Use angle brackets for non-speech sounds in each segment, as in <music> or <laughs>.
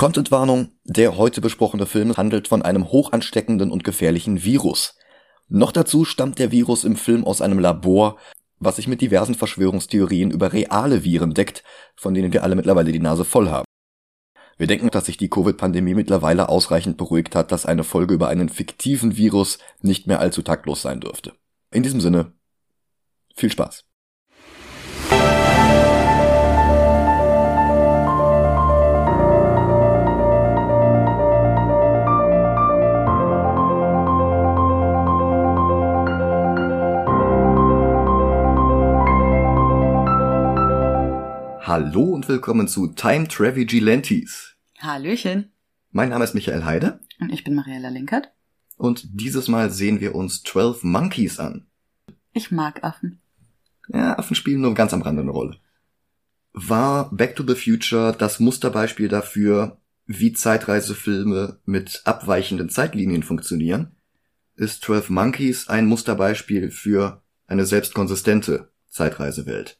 Contentwarnung. Der heute besprochene Film handelt von einem hochansteckenden und gefährlichen Virus. Noch dazu stammt der Virus im Film aus einem Labor, was sich mit diversen Verschwörungstheorien über reale Viren deckt, von denen wir alle mittlerweile die Nase voll haben. Wir denken, dass sich die Covid-Pandemie mittlerweile ausreichend beruhigt hat, dass eine Folge über einen fiktiven Virus nicht mehr allzu taktlos sein dürfte. In diesem Sinne, viel Spaß. Hallo und willkommen zu Time Travel Gilantes. Hallöchen. Mein Name ist Michael Heide. Und ich bin Mariella Linkert. Und dieses Mal sehen wir uns 12 Monkeys an. Ich mag Affen. Ja, Affen spielen nur ganz am Rande eine Rolle. War Back to the Future das Musterbeispiel dafür, wie Zeitreisefilme mit abweichenden Zeitlinien funktionieren? Ist 12 Monkeys ein Musterbeispiel für eine selbstkonsistente Zeitreisewelt?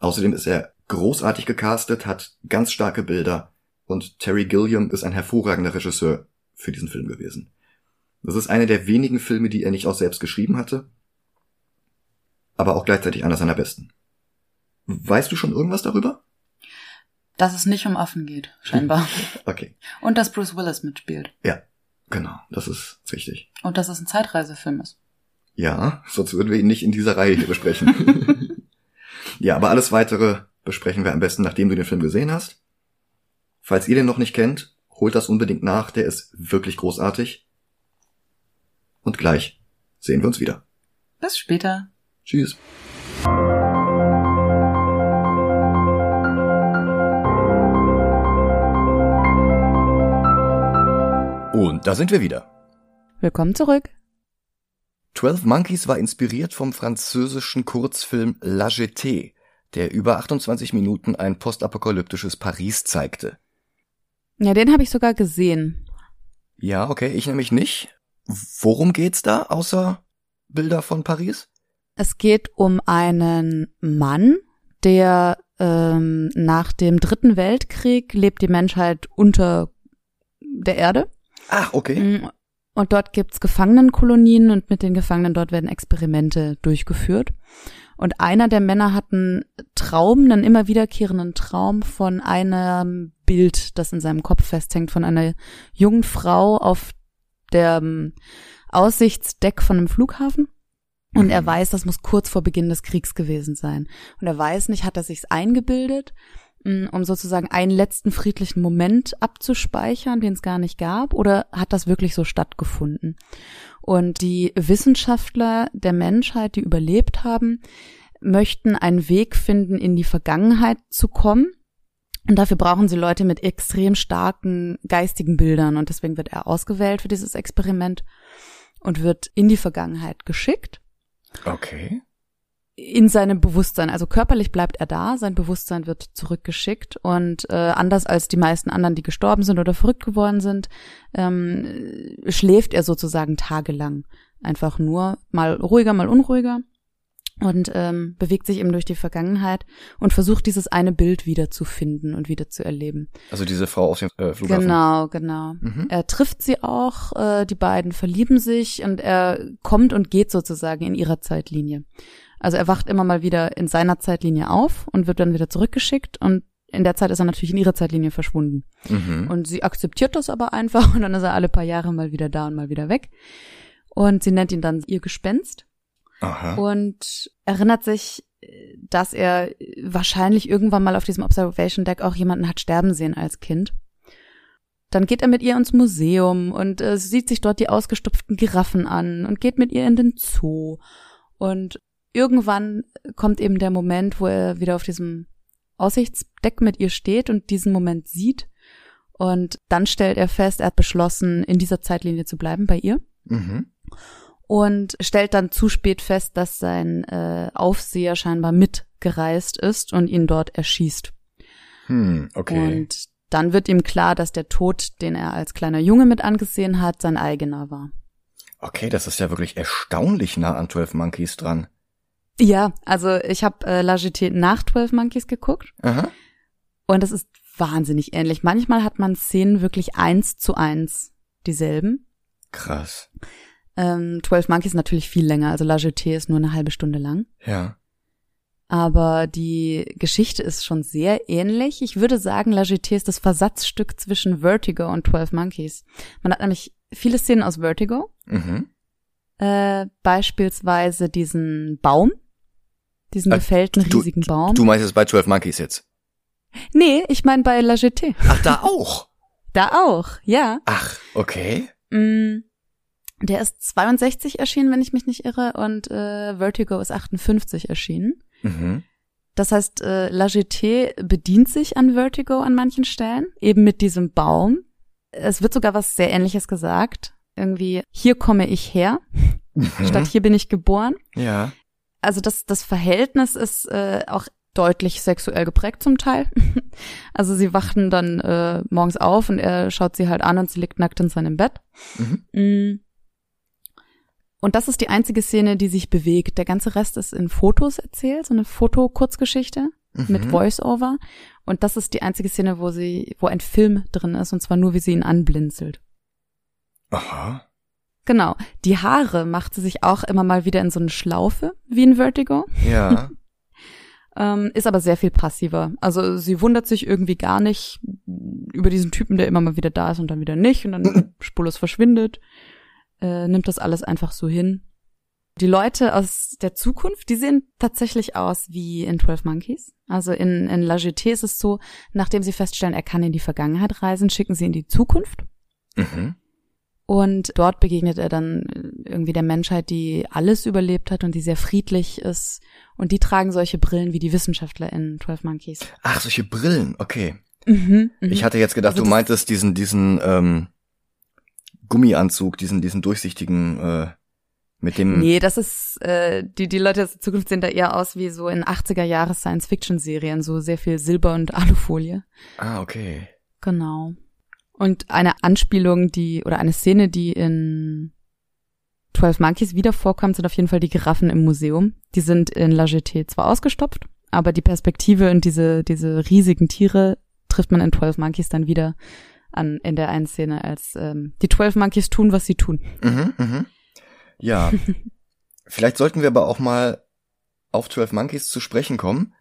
Außerdem ist er großartig gecastet, hat ganz starke Bilder und Terry Gilliam ist ein hervorragender Regisseur für diesen Film gewesen. Das ist einer der wenigen Filme, die er nicht auch selbst geschrieben hatte, aber auch gleichzeitig einer seiner besten. Weißt du schon irgendwas darüber? Dass es nicht um Affen geht, scheinbar. <laughs> okay. Und dass Bruce Willis mitspielt. Ja, genau, das ist richtig. Und dass es ein Zeitreisefilm ist. Ja, sonst würden wir ihn nicht in dieser Reihe hier besprechen. <laughs> ja, aber alles weitere besprechen wir am besten, nachdem du den Film gesehen hast. Falls ihr den noch nicht kennt, holt das unbedingt nach, der ist wirklich großartig. Und gleich sehen wir uns wieder. Bis später. Tschüss. Und da sind wir wieder. Willkommen zurück. 12 Monkeys war inspiriert vom französischen Kurzfilm La Jetée, der über 28 Minuten ein postapokalyptisches Paris zeigte. Ja, den habe ich sogar gesehen. Ja, okay, ich nämlich nicht. Worum geht's da, außer Bilder von Paris? Es geht um einen Mann, der ähm, nach dem Dritten Weltkrieg lebt die Menschheit unter der Erde. Ach, okay. Mm, und dort gibt's Gefangenenkolonien und mit den Gefangenen dort werden Experimente durchgeführt. Und einer der Männer hat einen Traum, einen immer wiederkehrenden Traum von einem Bild, das in seinem Kopf festhängt, von einer jungen Frau auf der Aussichtsdeck von einem Flughafen. Und er mhm. weiß, das muss kurz vor Beginn des Kriegs gewesen sein. Und er weiß nicht, hat er sich's eingebildet, mm, um sozusagen einen letzten friedlichen Moment abzuspeichern, den es gar nicht gab, oder hat das wirklich so stattgefunden? Und die Wissenschaftler der Menschheit, die überlebt haben, möchten einen Weg finden, in die Vergangenheit zu kommen. Und dafür brauchen sie Leute mit extrem starken geistigen Bildern. Und deswegen wird er ausgewählt für dieses Experiment und wird in die Vergangenheit geschickt. Okay in seinem Bewusstsein. Also körperlich bleibt er da, sein Bewusstsein wird zurückgeschickt und äh, anders als die meisten anderen, die gestorben sind oder verrückt geworden sind, ähm, schläft er sozusagen tagelang. Einfach nur mal ruhiger, mal unruhiger und ähm, bewegt sich eben durch die Vergangenheit und versucht dieses eine Bild wieder zu finden und wieder zu erleben. Also diese Frau auf dem äh, Flughafen. Genau, genau. Mhm. Er trifft sie auch, äh, die beiden verlieben sich und er kommt und geht sozusagen in ihrer Zeitlinie. Also er wacht immer mal wieder in seiner Zeitlinie auf und wird dann wieder zurückgeschickt und in der Zeit ist er natürlich in ihrer Zeitlinie verschwunden. Mhm. Und sie akzeptiert das aber einfach <laughs> und dann ist er alle paar Jahre mal wieder da und mal wieder weg. Und sie nennt ihn dann ihr Gespenst. Aha. Und erinnert sich, dass er wahrscheinlich irgendwann mal auf diesem Observation Deck auch jemanden hat sterben sehen als Kind. Dann geht er mit ihr ins Museum und äh, sieht sich dort die ausgestopften Giraffen an und geht mit ihr in den Zoo. Und irgendwann kommt eben der Moment, wo er wieder auf diesem Aussichtsdeck mit ihr steht und diesen Moment sieht. Und dann stellt er fest, er hat beschlossen, in dieser Zeitlinie zu bleiben bei ihr. Mhm. Und stellt dann zu spät fest, dass sein äh, Aufseher scheinbar mitgereist ist und ihn dort erschießt. Hm, okay. Und dann wird ihm klar, dass der Tod, den er als kleiner Junge mit angesehen hat, sein eigener war. Okay, das ist ja wirklich erstaunlich nah an 12 Monkeys dran. Ja, also ich habe äh, La Jetée nach 12 Monkeys geguckt. Aha. Und es ist wahnsinnig ähnlich. Manchmal hat man Szenen wirklich eins zu eins dieselben. Krass. Ähm, 12 Monkeys natürlich viel länger, also La Jetée ist nur eine halbe Stunde lang. Ja. Aber die Geschichte ist schon sehr ähnlich. Ich würde sagen, La Jetée ist das Versatzstück zwischen Vertigo und 12 Monkeys. Man hat nämlich viele Szenen aus Vertigo. Mhm. Äh, beispielsweise diesen Baum, diesen Äh, gefällten Du- riesigen Baum. Du meinst es bei 12 Monkeys jetzt? nee, ich meine bei La Jetée. Ach, da auch? Da auch, ja. Ach, okay. Mm, Der ist 62 erschienen, wenn ich mich nicht irre, und äh, Vertigo ist 58 erschienen. Mhm. Das heißt, äh, La Jetée bedient sich an Vertigo an manchen Stellen, eben mit diesem Baum. Es wird sogar was sehr ähnliches gesagt. Irgendwie, hier komme ich her, Mhm. statt hier bin ich geboren. Ja. Also das, das Verhältnis ist äh, auch deutlich sexuell geprägt zum Teil. <laughs> Also sie wachten dann äh, morgens auf und er schaut sie halt an und sie liegt nackt in seinem Bett. Mhm. Mm. Und das ist die einzige Szene, die sich bewegt. Der ganze Rest ist in Fotos erzählt, so eine Fotokurzgeschichte mit Mhm. Voice-Over. Und das ist die einzige Szene, wo sie, wo ein Film drin ist, und zwar nur, wie sie ihn anblinzelt. Aha. Genau. Die Haare macht sie sich auch immer mal wieder in so eine Schlaufe, wie in Vertigo. Ja. <laughs> Ähm, ist aber sehr viel passiver. Also sie wundert sich irgendwie gar nicht über diesen Typen, der immer mal wieder da ist und dann wieder nicht und dann <laughs> spurlos verschwindet. Äh, nimmt das alles einfach so hin. Die Leute aus der Zukunft, die sehen tatsächlich aus wie in 12 Monkeys. Also in, in La Jetée ist es so, nachdem sie feststellen, er kann in die Vergangenheit reisen, schicken sie in die Zukunft. Mhm. Und dort begegnet er dann irgendwie der Menschheit, die alles überlebt hat und die sehr friedlich ist. Und die tragen solche Brillen wie die Wissenschaftler in 12 Monkeys. Ach, solche Brillen, okay. Mhm, mhm. Ich hatte jetzt gedacht, Also du meintest diesen, diesen ähm, Gummianzug, diesen, diesen durchsichtigen, äh, mit dem. Nee, das ist, äh, die, die Leute aus der Zukunft sehen da eher aus wie so in 80er Jahre Science-Fiction-Serien, so sehr viel Silber und Alufolie. Ah, okay. Genau. Und eine Anspielung, die, oder eine Szene, die in 12 Monkeys wieder vorkommt, sind auf jeden Fall die Giraffen im Museum. Die sind in La Jetée zwar ausgestopft, aber die Perspektive und diese, diese riesigen Tiere trifft man in 12 Monkeys dann wieder an, in der einen Szene, als ähm, die 12 Monkeys tun, was sie tun. Mhm, mhm. Ja. <laughs> Vielleicht sollten wir aber auch mal auf 12 Monkeys zu sprechen kommen.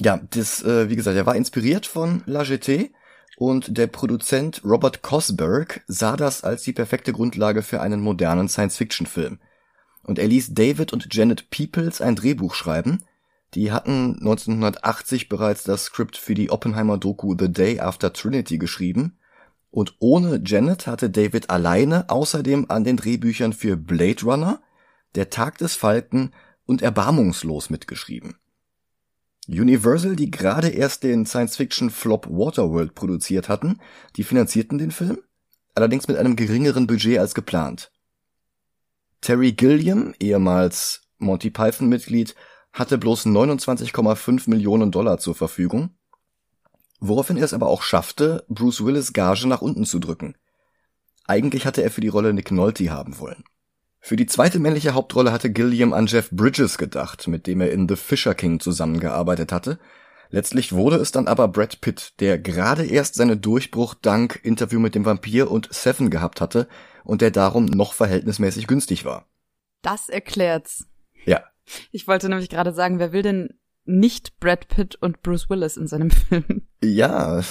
Ja, das, äh, wie gesagt, er war inspiriert von La Jetée und der Produzent Robert Cosberg sah das als die perfekte Grundlage für einen modernen Science-Fiction-Film. Und er ließ David und Janet Peoples ein Drehbuch schreiben. Die hatten 1980 bereits das Skript für die Oppenheimer-Doku The Day After Trinity geschrieben. Und ohne Janet hatte David alleine außerdem an den Drehbüchern für Blade Runner, Der Tag des Falken und Erbarmungslos mitgeschrieben. Universal, die gerade erst den Science-Fiction-Flop Waterworld produziert hatten, die finanzierten den Film, allerdings mit einem geringeren Budget als geplant. Terry Gilliam, ehemals Monty Python-Mitglied, hatte bloß 29,5 Millionen Dollar zur Verfügung, woraufhin er es aber auch schaffte, Bruce Willis Gage nach unten zu drücken. Eigentlich hatte er für die Rolle Nick Nolte haben wollen. Für die zweite männliche Hauptrolle hatte Gilliam an Jeff Bridges gedacht, mit dem er in The Fisher King zusammengearbeitet hatte. Letztlich wurde es dann aber Brad Pitt, der gerade erst seinen Durchbruch dank Interview mit dem Vampir und Seven gehabt hatte und der darum noch verhältnismäßig günstig war. Das erklärt's. Ja, Ich wollte nämlich gerade sagen, wer will denn nicht Brad Pitt und Bruce Willis in seinem <laughs> Film? Ja.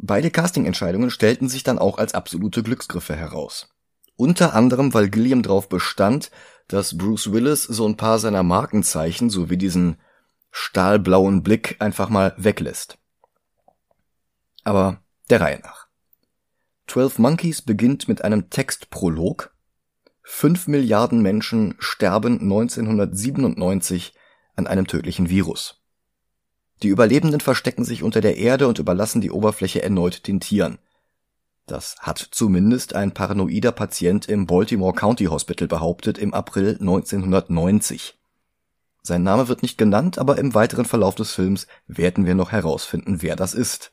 Beide Castingentscheidungen stellten sich dann auch als absolute Glücksgriffe heraus. Unter anderem, weil Gilliam darauf bestand, dass Bruce Willis so ein paar seiner Markenzeichen sowie diesen stahlblauen Blick einfach mal weglässt. Aber der Reihe nach. 12 Monkeys beginnt mit einem Textprolog. Fünf Milliarden Menschen sterben 1997 an einem tödlichen Virus. Die Überlebenden verstecken sich unter der Erde und überlassen die Oberfläche erneut den Tieren. Das hat zumindest ein paranoider Patient im Baltimore County Hospital behauptet im April 1990. Sein Name wird nicht genannt, aber im weiteren Verlauf des Films werden wir noch herausfinden, wer das ist.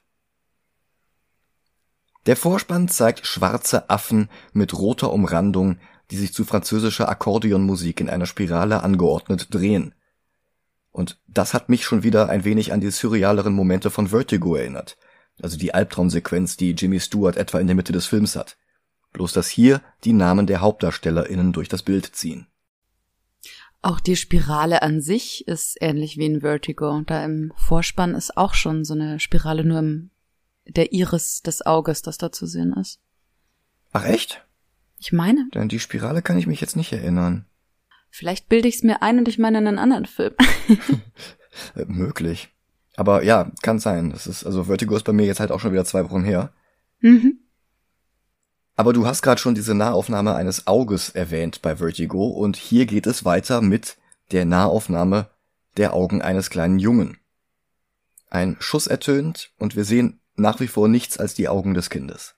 Der Vorspann zeigt schwarze Affen mit roter Umrandung, die sich zu französischer Akkordeonmusik in einer Spirale angeordnet drehen. Und das hat mich schon wieder ein wenig an die surrealeren Momente von Vertigo erinnert. Also die Albtraumsequenz, die Jimmy Stewart etwa in der Mitte des Films hat. Bloß dass hier die Namen der HauptdarstellerInnen durch das Bild ziehen. Auch die Spirale an sich ist ähnlich wie in Vertigo. Da im Vorspann ist auch schon so eine Spirale nur im der Iris des Auges, das da zu sehen ist. Ach echt? Ich meine. Denn die Spirale kann ich mich jetzt nicht erinnern. Vielleicht bilde ich es mir ein und ich meine einen anderen Film. <laughs> Möglich. Aber ja, kann sein. Das ist, also Vertigo ist bei mir jetzt halt auch schon wieder zwei Wochen her. Mhm. Aber du hast gerade schon diese Nahaufnahme eines Auges erwähnt bei Vertigo und hier geht es weiter mit der Nahaufnahme der Augen eines kleinen Jungen. Ein Schuss ertönt und wir sehen nach wie vor nichts als die Augen des Kindes.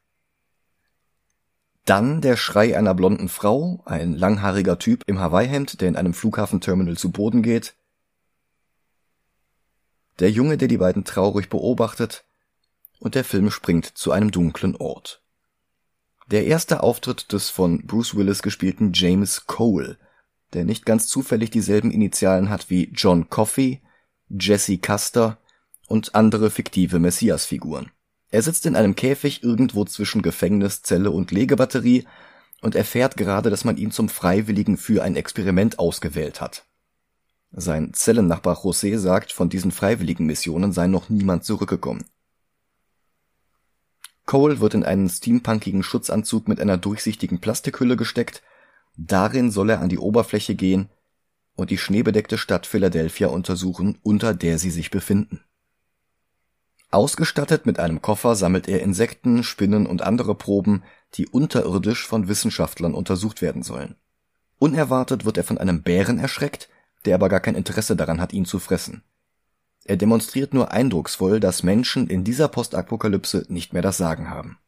Dann der Schrei einer blonden Frau, ein langhaariger Typ im Hawaii-Hemd, der in einem Flughafenterminal zu Boden geht. Der Junge, der die beiden traurig beobachtet, und der Film springt zu einem dunklen Ort. Der erste Auftritt des von Bruce Willis gespielten James Cole, der nicht ganz zufällig dieselben Initialen hat wie John Coffey, Jesse Custer und andere fiktive Messias-Figuren. Er sitzt in einem Käfig irgendwo zwischen Gefängnis, Zelle und Legebatterie und erfährt gerade, dass man ihn zum Freiwilligen für ein Experiment ausgewählt hat. Sein Zellennachbar José sagt, von diesen freiwilligen Missionen sei noch niemand zurückgekommen. Cole wird in einen steampunkigen Schutzanzug mit einer durchsichtigen Plastikhülle gesteckt. Darin soll er an die Oberfläche gehen und die schneebedeckte Stadt Philadelphia untersuchen, unter der sie sich befinden. Ausgestattet mit einem Koffer sammelt er Insekten, Spinnen und andere Proben, die unterirdisch von Wissenschaftlern untersucht werden sollen. Unerwartet wird er von einem Bären erschreckt, der aber gar kein Interesse daran hat, ihn zu fressen. Er demonstriert nur eindrucksvoll, dass Menschen in dieser Postapokalypse nicht mehr das Sagen haben.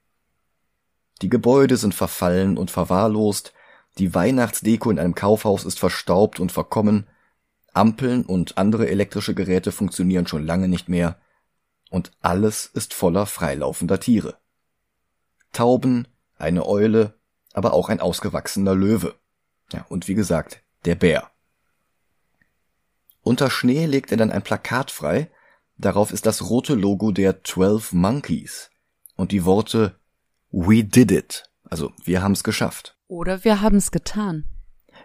Die Gebäude sind verfallen und verwahrlost, die Weihnachtsdeko in einem Kaufhaus ist verstaubt und verkommen, Ampeln und andere elektrische Geräte funktionieren schon lange nicht mehr, und alles ist voller freilaufender Tiere. Tauben, eine Eule, aber auch ein ausgewachsener Löwe. Ja, und wie gesagt, der Bär. Unter Schnee legt er dann ein Plakat frei, darauf ist das rote Logo der Twelve Monkeys und die Worte We did it, also wir haben's geschafft. Oder wir haben's getan.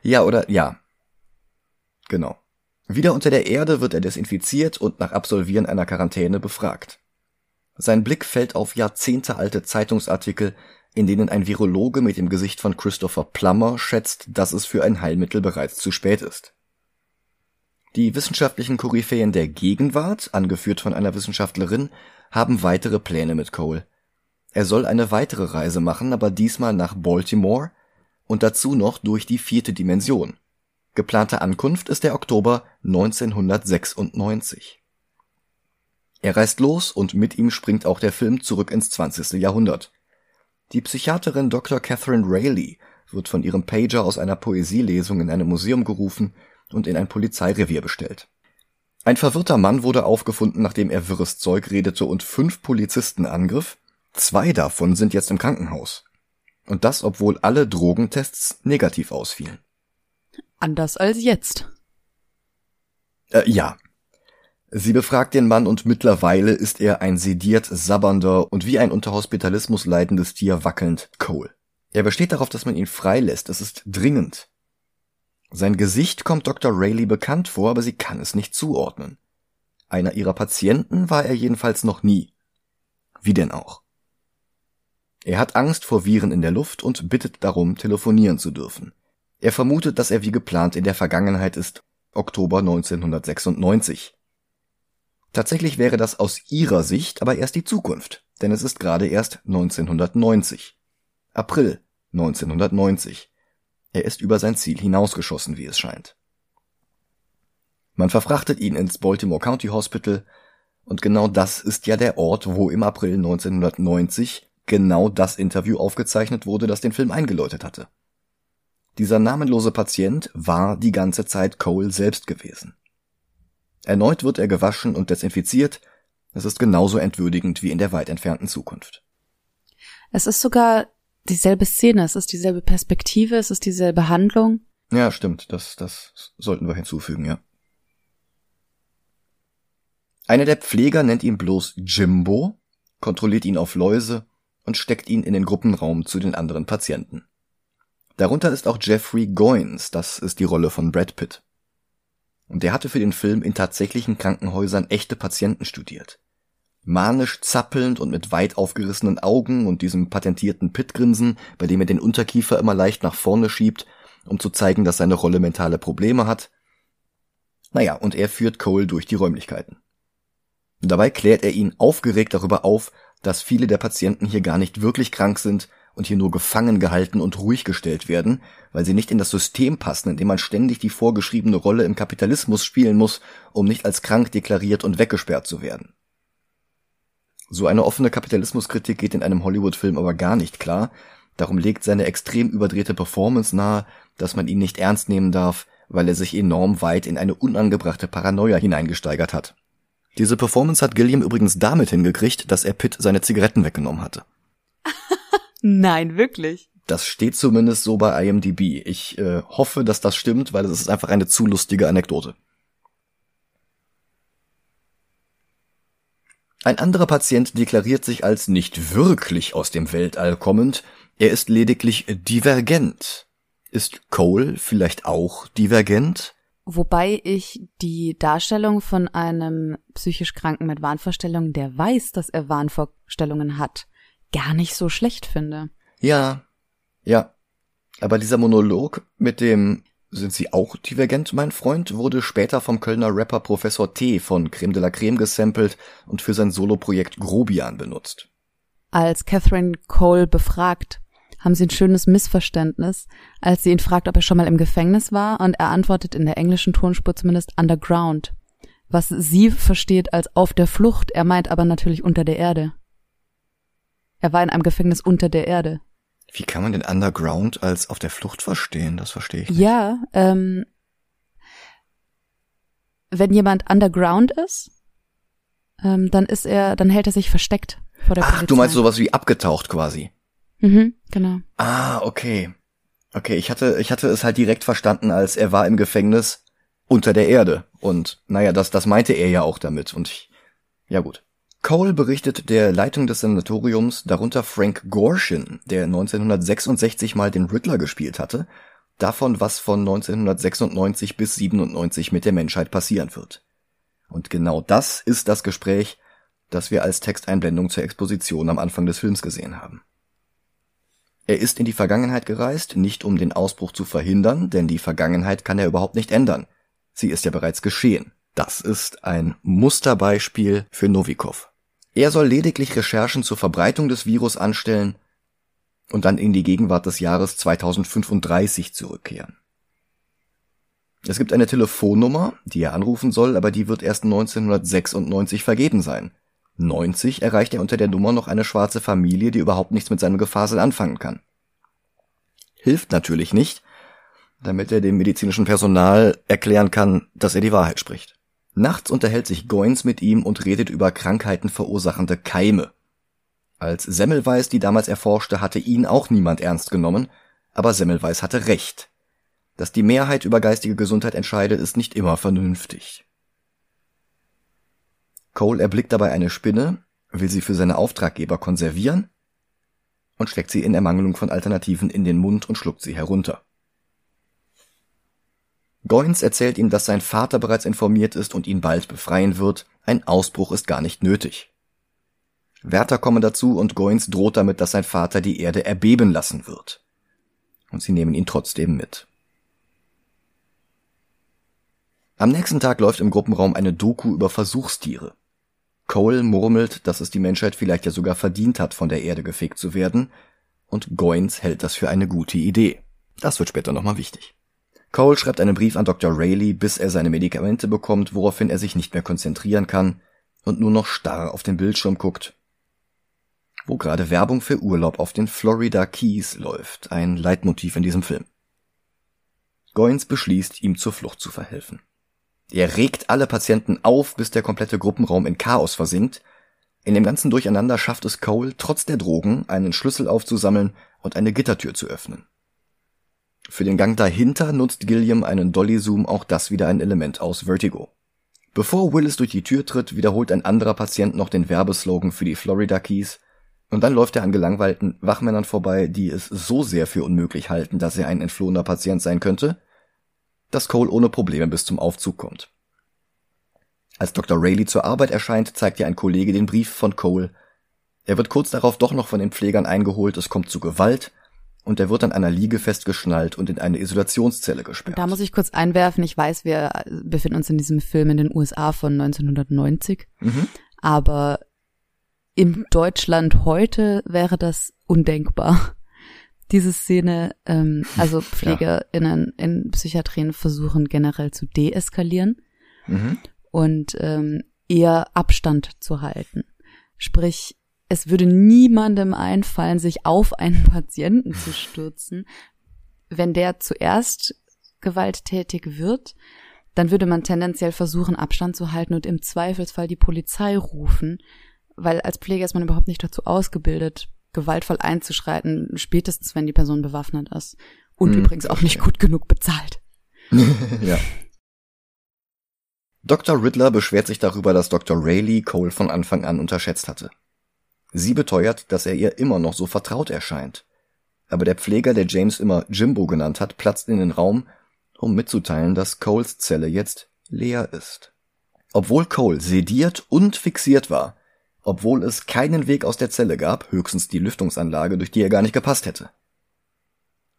Ja, oder ja. Genau. Wieder unter der Erde wird er desinfiziert und nach Absolvieren einer Quarantäne befragt. Sein Blick fällt auf jahrzehntealte Zeitungsartikel, in denen ein Virologe mit dem Gesicht von Christopher Plummer schätzt, dass es für ein Heilmittel bereits zu spät ist. Die wissenschaftlichen Koryphäen der Gegenwart, angeführt von einer Wissenschaftlerin, haben weitere Pläne mit Cole. Er soll eine weitere Reise machen, aber diesmal nach Baltimore und dazu noch durch die vierte Dimension. Geplante Ankunft ist der Oktober 1996. Er reist los und mit ihm springt auch der Film zurück ins 20. Jahrhundert. Die Psychiaterin Dr. Catherine Rayleigh wird von ihrem Pager aus einer Poesielesung in einem Museum gerufen und in ein Polizeirevier bestellt. Ein verwirrter Mann wurde aufgefunden, nachdem er wirres Zeug redete und fünf Polizisten angriff. Zwei davon sind jetzt im Krankenhaus. Und das, obwohl alle Drogentests negativ ausfielen. Anders als jetzt. Äh, ja. Sie befragt den Mann und mittlerweile ist er ein sediert, sabbernder und wie ein unter Hospitalismus leidendes Tier wackelnd Cole. Er besteht darauf, dass man ihn freilässt. Es ist dringend. Sein Gesicht kommt Dr. Rayleigh bekannt vor, aber sie kann es nicht zuordnen. Einer ihrer Patienten war er jedenfalls noch nie. Wie denn auch? Er hat Angst vor Viren in der Luft und bittet darum, telefonieren zu dürfen. Er vermutet, dass er wie geplant in der Vergangenheit ist, Oktober 1996. Tatsächlich wäre das aus ihrer Sicht aber erst die Zukunft, denn es ist gerade erst 1990. April 1990. Er ist über sein Ziel hinausgeschossen, wie es scheint. Man verfrachtet ihn ins Baltimore County Hospital und genau das ist ja der Ort, wo im April 1990 genau das Interview aufgezeichnet wurde, das den Film eingeläutet hatte. Dieser namenlose Patient war die ganze Zeit Cole selbst gewesen. Erneut wird er gewaschen und desinfiziert, es ist genauso entwürdigend wie in der weit entfernten Zukunft. Es ist sogar dieselbe Szene, es ist dieselbe Perspektive, es ist dieselbe Handlung. Ja, stimmt. Das, das sollten wir hinzufügen, ja. Einer der Pfleger nennt ihn bloß Jimbo, kontrolliert ihn auf Läuse und steckt ihn in den Gruppenraum zu den anderen Patienten. Darunter ist auch Jeffrey Goins, das ist die Rolle von Brad Pitt. Und der hatte für den Film in tatsächlichen Krankenhäusern echte Patienten studiert. Manisch zappelnd und mit weit aufgerissenen Augen und diesem patentierten Pitt-Grinsen, bei dem er den Unterkiefer immer leicht nach vorne schiebt, um zu zeigen, dass seine Rolle mentale Probleme hat. Naja, und er führt Cole durch die Räumlichkeiten. Dabei klärt er ihn aufgeregt darüber auf, dass viele der Patienten hier gar nicht wirklich krank sind und hier nur gefangen gehalten und ruhig gestellt werden, weil sie nicht in das System passen, in dem man ständig die vorgeschriebene Rolle im Kapitalismus spielen muss, um nicht als krank deklariert und weggesperrt zu werden. So eine offene Kapitalismuskritik geht in einem Hollywood-Film aber gar nicht klar, darum legt seine extrem überdrehte Performance nahe, dass man ihn nicht ernst nehmen darf, weil er sich enorm weit in eine unangebrachte Paranoia hineingesteigert hat. Diese Performance hat Gilliam übrigens damit hingekriegt, dass er Pitt seine Zigaretten weggenommen hatte. <laughs> Nein, wirklich. Das steht zumindest so bei IMDb. Ich äh, hoffe, dass das stimmt, weil es ist einfach eine zu lustige Anekdote. Ein anderer Patient deklariert sich als nicht wirklich aus dem Weltall kommend, er ist lediglich divergent. Ist Cole vielleicht auch divergent? Wobei ich die Darstellung von einem psychisch Kranken mit Wahnvorstellungen, der weiß, dass er Wahnvorstellungen hat, gar nicht so schlecht finde. Ja, ja. Aber dieser Monolog mit dem sind Sie auch divergent, mein Freund, wurde später vom Kölner Rapper Professor T von Creme de la Creme gesampelt und für sein Soloprojekt Grobian benutzt. Als Catherine Cole befragt, haben sie ein schönes Missverständnis, als sie ihn fragt, ob er schon mal im Gefängnis war, und er antwortet in der englischen Tonspur zumindest underground, was sie versteht als auf der Flucht, er meint aber natürlich unter der Erde. Er war in einem Gefängnis unter der Erde. Wie kann man den Underground als auf der Flucht verstehen? Das verstehe ich nicht. Ja, ähm, wenn jemand underground ist, ähm, dann ist er, dann hält er sich versteckt vor der Ach, Polizei. du meinst sowas wie abgetaucht quasi. Mhm, genau. Ah, okay. Okay, ich hatte, ich hatte es halt direkt verstanden, als er war im Gefängnis unter der Erde. Und naja, das, das meinte er ja auch damit. Und ich, ja gut. Cole berichtet der Leitung des Sanatoriums, darunter Frank Gorshin, der 1966 mal den Riddler gespielt hatte, davon, was von 1996 bis 97 mit der Menschheit passieren wird. Und genau das ist das Gespräch, das wir als Texteinblendung zur Exposition am Anfang des Films gesehen haben. Er ist in die Vergangenheit gereist, nicht um den Ausbruch zu verhindern, denn die Vergangenheit kann er überhaupt nicht ändern. Sie ist ja bereits geschehen. Das ist ein Musterbeispiel für Novikov. Er soll lediglich Recherchen zur Verbreitung des Virus anstellen und dann in die Gegenwart des Jahres 2035 zurückkehren. Es gibt eine Telefonnummer, die er anrufen soll, aber die wird erst 1996 vergeben sein. 90 erreicht er unter der Nummer noch eine schwarze Familie, die überhaupt nichts mit seinem Gefasel anfangen kann. Hilft natürlich nicht, damit er dem medizinischen Personal erklären kann, dass er die Wahrheit spricht. Nachts unterhält sich Goins mit ihm und redet über Krankheiten verursachende Keime. Als Semmelweis die damals erforschte, hatte ihn auch niemand ernst genommen, aber Semmelweis hatte recht. Dass die Mehrheit über geistige Gesundheit entscheidet, ist nicht immer vernünftig. Cole erblickt dabei eine Spinne, will sie für seine Auftraggeber konservieren und steckt sie in Ermangelung von Alternativen in den Mund und schluckt sie herunter. Goins erzählt ihm, dass sein Vater bereits informiert ist und ihn bald befreien wird, ein Ausbruch ist gar nicht nötig. Wärter kommen dazu und Goins droht damit, dass sein Vater die Erde erbeben lassen wird. Und sie nehmen ihn trotzdem mit. Am nächsten Tag läuft im Gruppenraum eine Doku über Versuchstiere. Cole murmelt, dass es die Menschheit vielleicht ja sogar verdient hat, von der Erde gefegt zu werden, und Goins hält das für eine gute Idee. Das wird später nochmal wichtig. Cole schreibt einen Brief an Dr. Rayleigh, bis er seine Medikamente bekommt, woraufhin er sich nicht mehr konzentrieren kann und nur noch starr auf den Bildschirm guckt, wo gerade Werbung für Urlaub auf den Florida Keys läuft, ein Leitmotiv in diesem Film. Goins beschließt, ihm zur Flucht zu verhelfen. Er regt alle Patienten auf, bis der komplette Gruppenraum in Chaos versinkt. In dem ganzen Durcheinander schafft es Cole, trotz der Drogen, einen Schlüssel aufzusammeln und eine Gittertür zu öffnen. Für den Gang dahinter nutzt Gilliam einen Dolly-Zoom, auch das wieder ein Element aus Vertigo. Bevor Willis durch die Tür tritt, wiederholt ein anderer Patient noch den Werbeslogan für die Florida Keys und dann läuft er an gelangweilten Wachmännern vorbei, die es so sehr für unmöglich halten, dass er ein entflohener Patient sein könnte, dass Cole ohne Probleme bis zum Aufzug kommt. Als Dr. Rayleigh zur Arbeit erscheint, zeigt ihr ein Kollege den Brief von Cole. Er wird kurz darauf doch noch von den Pflegern eingeholt, es kommt zu Gewalt und er wird an einer Liege festgeschnallt und in eine Isolationszelle gesperrt. Da muss ich kurz einwerfen, ich weiß, wir befinden uns in diesem Film in den USA von 1990, mhm. aber in Deutschland heute wäre das undenkbar. <laughs> Diese Szene, ähm, also PflegerInnen ja. in Psychiatrien versuchen generell zu deeskalieren mhm. und ähm, eher Abstand zu halten. Sprich, es würde niemandem einfallen, sich auf einen Patienten zu stürzen. Wenn der zuerst gewalttätig wird, dann würde man tendenziell versuchen, Abstand zu halten und im Zweifelsfall die Polizei rufen, weil als Pfleger ist man überhaupt nicht dazu ausgebildet, gewaltvoll einzuschreiten, spätestens wenn die Person bewaffnet ist. Und hm, übrigens auch nicht gut genug bezahlt. <laughs> ja. Dr. Riddler beschwert sich darüber, dass Dr. Rayleigh Cole von Anfang an unterschätzt hatte. Sie beteuert, dass er ihr immer noch so vertraut erscheint. Aber der Pfleger, der James immer Jimbo genannt hat, platzt in den Raum, um mitzuteilen, dass Coles Zelle jetzt leer ist. Obwohl Cole sediert und fixiert war, obwohl es keinen Weg aus der Zelle gab, höchstens die Lüftungsanlage, durch die er gar nicht gepasst hätte.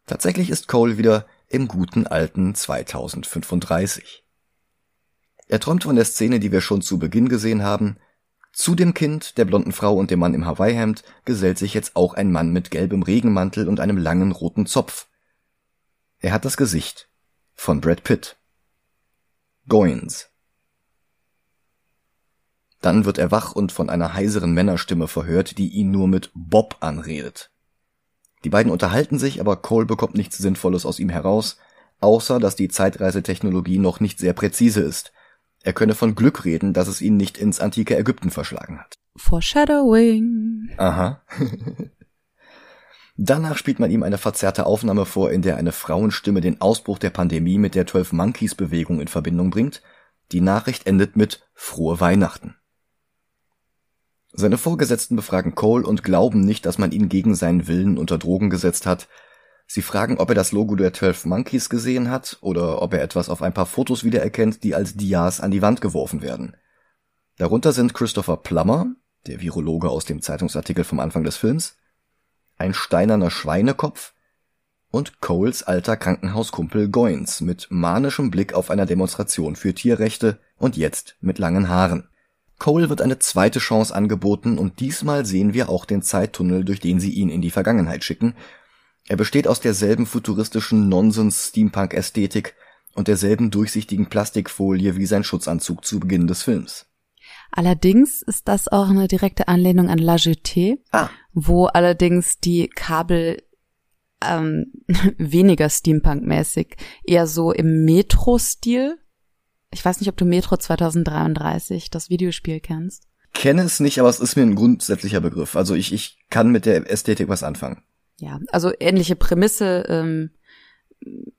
Tatsächlich ist Cole wieder im guten alten 2035. Er träumt von der Szene, die wir schon zu Beginn gesehen haben. Zu dem Kind, der blonden Frau und dem Mann im Hawaii-Hemd gesellt sich jetzt auch ein Mann mit gelbem Regenmantel und einem langen roten Zopf. Er hat das Gesicht von Brad Pitt. Goins. Dann wird er wach und von einer heiseren Männerstimme verhört, die ihn nur mit Bob anredet. Die beiden unterhalten sich, aber Cole bekommt nichts Sinnvolles aus ihm heraus, außer dass die Zeitreisetechnologie noch nicht sehr präzise ist. Er könne von Glück reden, dass es ihn nicht ins antike Ägypten verschlagen hat. Foreshadowing. Aha. <laughs> Danach spielt man ihm eine verzerrte Aufnahme vor, in der eine Frauenstimme den Ausbruch der Pandemie mit der Twelve Monkeys Bewegung in Verbindung bringt. Die Nachricht endet mit Frohe Weihnachten. Seine Vorgesetzten befragen Cole und glauben nicht, dass man ihn gegen seinen Willen unter Drogen gesetzt hat. Sie fragen, ob er das Logo der Twelve Monkeys gesehen hat oder ob er etwas auf ein paar Fotos wiedererkennt, die als Dias an die Wand geworfen werden. Darunter sind Christopher Plummer, der Virologe aus dem Zeitungsartikel vom Anfang des Films, ein steinerner Schweinekopf und Coles alter Krankenhauskumpel Goins mit manischem Blick auf einer Demonstration für Tierrechte und jetzt mit langen Haaren. Cole wird eine zweite Chance angeboten und diesmal sehen wir auch den Zeittunnel, durch den sie ihn in die Vergangenheit schicken. Er besteht aus derselben futuristischen Nonsens-Steampunk-Ästhetik und derselben durchsichtigen Plastikfolie wie sein Schutzanzug zu Beginn des Films. Allerdings ist das auch eine direkte Anlehnung an La Jetée, ah. wo allerdings die Kabel ähm, <laughs> weniger Steampunk-mäßig, eher so im Metro-Stil ich weiß nicht, ob du Metro 2033, das Videospiel kennst. Kenne es nicht, aber es ist mir ein grundsätzlicher Begriff. Also ich, ich kann mit der Ästhetik was anfangen. Ja, also ähnliche Prämisse. Ähm,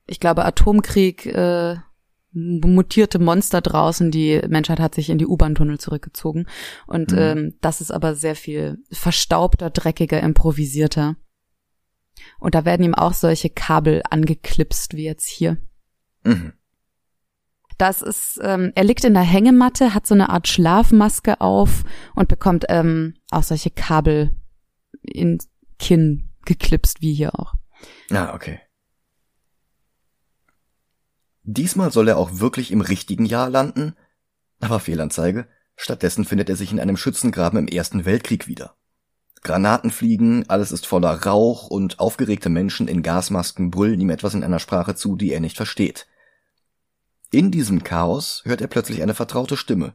ich glaube, Atomkrieg, äh, mutierte Monster draußen, die Menschheit hat sich in die U-Bahn-Tunnel zurückgezogen. Und mhm. ähm, das ist aber sehr viel verstaubter, dreckiger, improvisierter. Und da werden ihm auch solche Kabel angeklipst, wie jetzt hier. Mhm. Das ist, ähm, er liegt in der Hängematte, hat so eine Art Schlafmaske auf und bekommt ähm, auch solche Kabel in Kinn geklipst, wie hier auch. Ah, okay. Diesmal soll er auch wirklich im richtigen Jahr landen, aber Fehlanzeige. Stattdessen findet er sich in einem Schützengraben im Ersten Weltkrieg wieder. Granaten fliegen, alles ist voller Rauch und aufgeregte Menschen in Gasmasken brüllen ihm etwas in einer Sprache zu, die er nicht versteht. In diesem Chaos hört er plötzlich eine vertraute Stimme,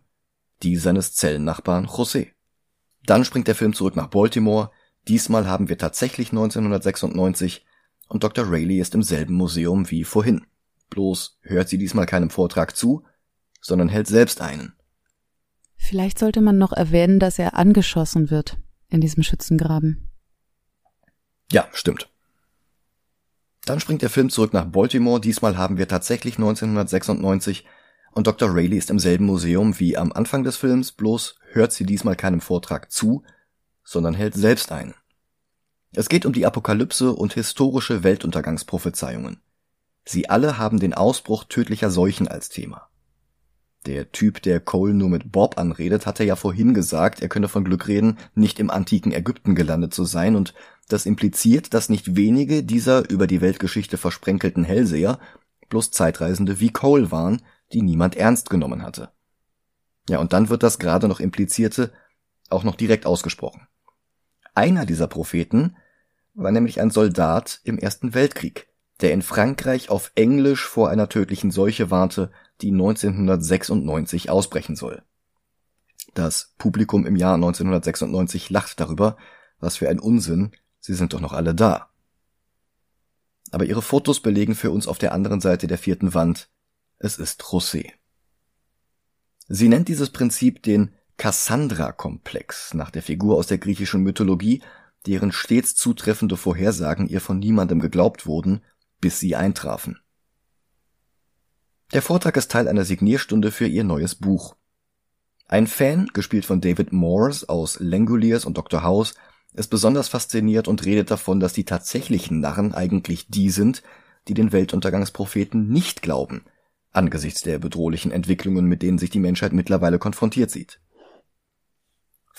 die seines Zellennachbarn José. Dann springt der Film zurück nach Baltimore, diesmal haben wir tatsächlich 1996 und Dr. Rayleigh ist im selben Museum wie vorhin. Bloß hört sie diesmal keinem Vortrag zu, sondern hält selbst einen. Vielleicht sollte man noch erwähnen, dass er angeschossen wird in diesem Schützengraben. Ja, stimmt. Dann springt der Film zurück nach Baltimore, diesmal haben wir tatsächlich 1996 und Dr. Rayleigh ist im selben Museum wie am Anfang des Films, bloß hört sie diesmal keinem Vortrag zu, sondern hält selbst ein. Es geht um die Apokalypse und historische Weltuntergangsprophezeiungen. Sie alle haben den Ausbruch tödlicher Seuchen als Thema. Der Typ, der Cole nur mit Bob anredet, hatte ja vorhin gesagt, er könne von Glück reden, nicht im antiken Ägypten gelandet zu sein, und das impliziert, dass nicht wenige dieser über die Weltgeschichte versprenkelten Hellseher bloß Zeitreisende wie Cole waren, die niemand ernst genommen hatte. Ja, und dann wird das gerade noch implizierte auch noch direkt ausgesprochen. Einer dieser Propheten war nämlich ein Soldat im Ersten Weltkrieg, der in Frankreich auf Englisch vor einer tödlichen Seuche warnte, die 1996 ausbrechen soll. Das Publikum im Jahr 1996 lacht darüber, was für ein Unsinn, sie sind doch noch alle da. Aber ihre Fotos belegen für uns auf der anderen Seite der vierten Wand, es ist José. Sie nennt dieses Prinzip den Cassandra-Komplex nach der Figur aus der griechischen Mythologie, deren stets zutreffende Vorhersagen ihr von niemandem geglaubt wurden, bis sie eintrafen. Der Vortrag ist Teil einer Signierstunde für ihr neues Buch. Ein Fan, gespielt von David Morse aus Langoliers und Dr. House, ist besonders fasziniert und redet davon, dass die tatsächlichen Narren eigentlich die sind, die den Weltuntergangspropheten nicht glauben, angesichts der bedrohlichen Entwicklungen, mit denen sich die Menschheit mittlerweile konfrontiert sieht.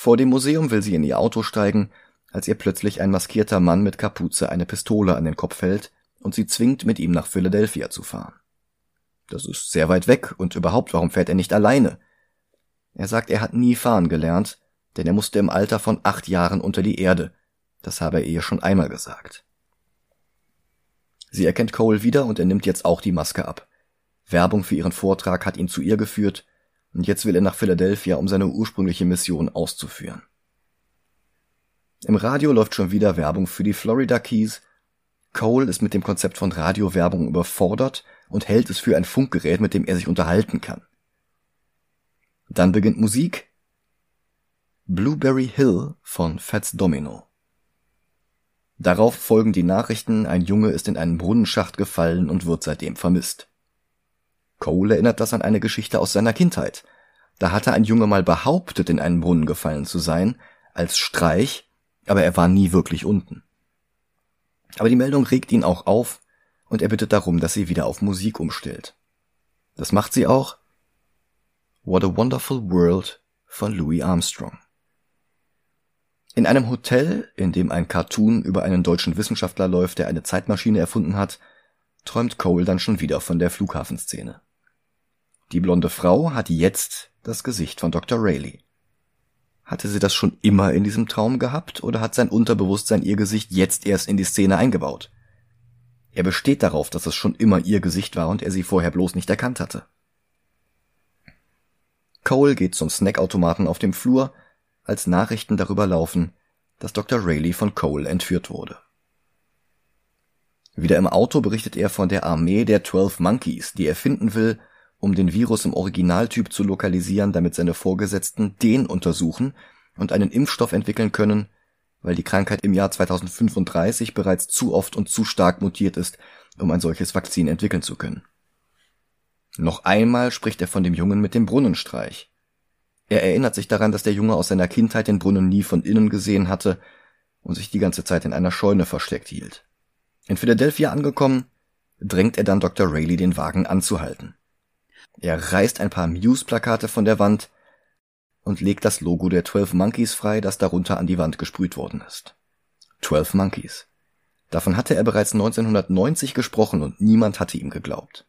Vor dem Museum will sie in ihr Auto steigen, als ihr plötzlich ein maskierter Mann mit Kapuze eine Pistole an den Kopf hält und sie zwingt, mit ihm nach Philadelphia zu fahren. Das ist sehr weit weg und überhaupt, warum fährt er nicht alleine? Er sagt, er hat nie fahren gelernt, denn er musste im Alter von acht Jahren unter die Erde. Das habe er ihr schon einmal gesagt. Sie erkennt Cole wieder und er nimmt jetzt auch die Maske ab. Werbung für ihren Vortrag hat ihn zu ihr geführt und jetzt will er nach Philadelphia, um seine ursprüngliche Mission auszuführen. Im Radio läuft schon wieder Werbung für die Florida Keys. Cole ist mit dem Konzept von Radiowerbung überfordert und hält es für ein Funkgerät, mit dem er sich unterhalten kann. Dann beginnt Musik. Blueberry Hill von Fats Domino. Darauf folgen die Nachrichten, ein Junge ist in einen Brunnenschacht gefallen und wird seitdem vermisst. Cole erinnert das an eine Geschichte aus seiner Kindheit. Da hatte ein Junge mal behauptet, in einen Brunnen gefallen zu sein, als Streich, aber er war nie wirklich unten. Aber die Meldung regt ihn auch auf, und er bittet darum, dass sie wieder auf Musik umstellt. Das macht sie auch. What a Wonderful World von Louis Armstrong. In einem Hotel, in dem ein Cartoon über einen deutschen Wissenschaftler läuft, der eine Zeitmaschine erfunden hat, träumt Cole dann schon wieder von der Flughafenszene. Die blonde Frau hat jetzt das Gesicht von Dr. Rayleigh. Hatte sie das schon immer in diesem Traum gehabt oder hat sein Unterbewusstsein ihr Gesicht jetzt erst in die Szene eingebaut? Er besteht darauf, dass es schon immer ihr Gesicht war und er sie vorher bloß nicht erkannt hatte. Cole geht zum Snackautomaten auf dem Flur, als Nachrichten darüber laufen, dass Dr. Rayleigh von Cole entführt wurde. Wieder im Auto berichtet er von der Armee der Twelve Monkeys, die er finden will, um den Virus im Originaltyp zu lokalisieren, damit seine Vorgesetzten den untersuchen und einen Impfstoff entwickeln können, weil die Krankheit im Jahr 2035 bereits zu oft und zu stark mutiert ist, um ein solches Vakzin entwickeln zu können. Noch einmal spricht er von dem Jungen mit dem Brunnenstreich. Er erinnert sich daran, dass der Junge aus seiner Kindheit den Brunnen nie von innen gesehen hatte und sich die ganze Zeit in einer Scheune versteckt hielt. In Philadelphia angekommen, drängt er dann Dr. Rayleigh den Wagen anzuhalten. Er reißt ein paar Muse-Plakate von der Wand und legt das Logo der Twelve Monkeys frei, das darunter an die Wand gesprüht worden ist. Twelve Monkeys. Davon hatte er bereits 1990 gesprochen und niemand hatte ihm geglaubt.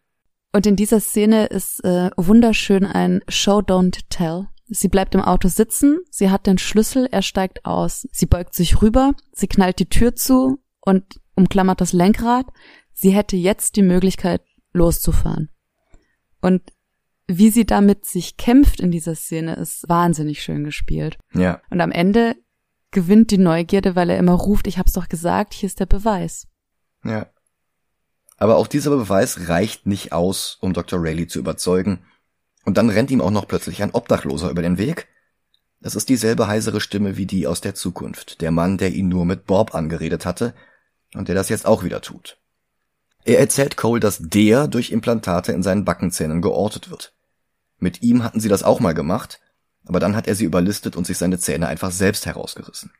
Und in dieser Szene ist äh, wunderschön ein Show Don't Tell. Sie bleibt im Auto sitzen, sie hat den Schlüssel, er steigt aus. Sie beugt sich rüber, sie knallt die Tür zu und umklammert das Lenkrad. Sie hätte jetzt die Möglichkeit, loszufahren. Und wie sie damit sich kämpft in dieser Szene, ist wahnsinnig schön gespielt. Ja. Und am Ende gewinnt die Neugierde, weil er immer ruft, ich hab's doch gesagt, hier ist der Beweis. Ja. Aber auch dieser Beweis reicht nicht aus, um Dr. Rayleigh zu überzeugen. Und dann rennt ihm auch noch plötzlich ein Obdachloser über den Weg. Das ist dieselbe heisere Stimme wie die aus der Zukunft, der Mann, der ihn nur mit Bob angeredet hatte und der das jetzt auch wieder tut. Er erzählt Cole, dass der durch Implantate in seinen Backenzähnen geortet wird. Mit ihm hatten sie das auch mal gemacht, aber dann hat er sie überlistet und sich seine Zähne einfach selbst herausgerissen.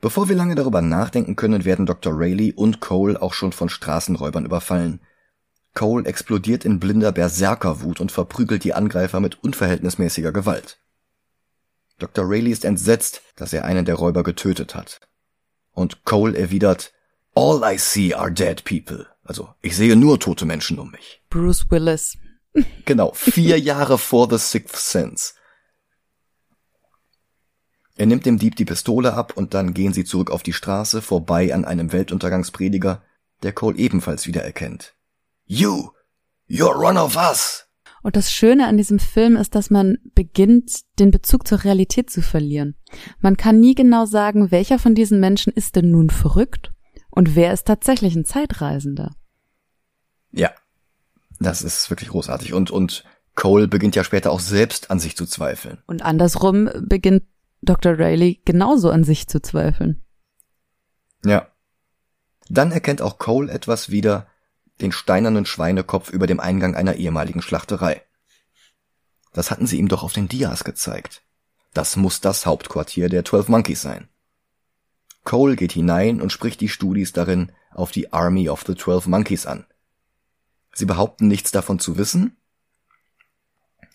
Bevor wir lange darüber nachdenken können, werden Dr. Rayleigh und Cole auch schon von Straßenräubern überfallen. Cole explodiert in blinder Berserkerwut und verprügelt die Angreifer mit unverhältnismäßiger Gewalt. Dr. Rayleigh ist entsetzt, dass er einen der Räuber getötet hat. Und Cole erwidert, All I see are dead people. Also, ich sehe nur tote Menschen um mich. Bruce Willis. Genau, <laughs> vier Jahre vor The Sixth Sense. Er nimmt dem Dieb die Pistole ab und dann gehen sie zurück auf die Straße vorbei an einem Weltuntergangsprediger, der Cole ebenfalls wiedererkennt. You! You're one of us! Und das Schöne an diesem Film ist, dass man beginnt, den Bezug zur Realität zu verlieren. Man kann nie genau sagen, welcher von diesen Menschen ist denn nun verrückt und wer ist tatsächlich ein Zeitreisender. Ja, das ist wirklich großartig. Und, und Cole beginnt ja später auch selbst an sich zu zweifeln. Und andersrum beginnt Dr. Rayleigh genauso an sich zu zweifeln. Ja. Dann erkennt auch Cole etwas wieder, den steinernen Schweinekopf über dem Eingang einer ehemaligen Schlachterei. Das hatten sie ihm doch auf den Dias gezeigt. Das muss das Hauptquartier der Twelve Monkeys sein. Cole geht hinein und spricht die Studis darin auf die Army of the Twelve Monkeys an. Sie behaupten nichts davon zu wissen,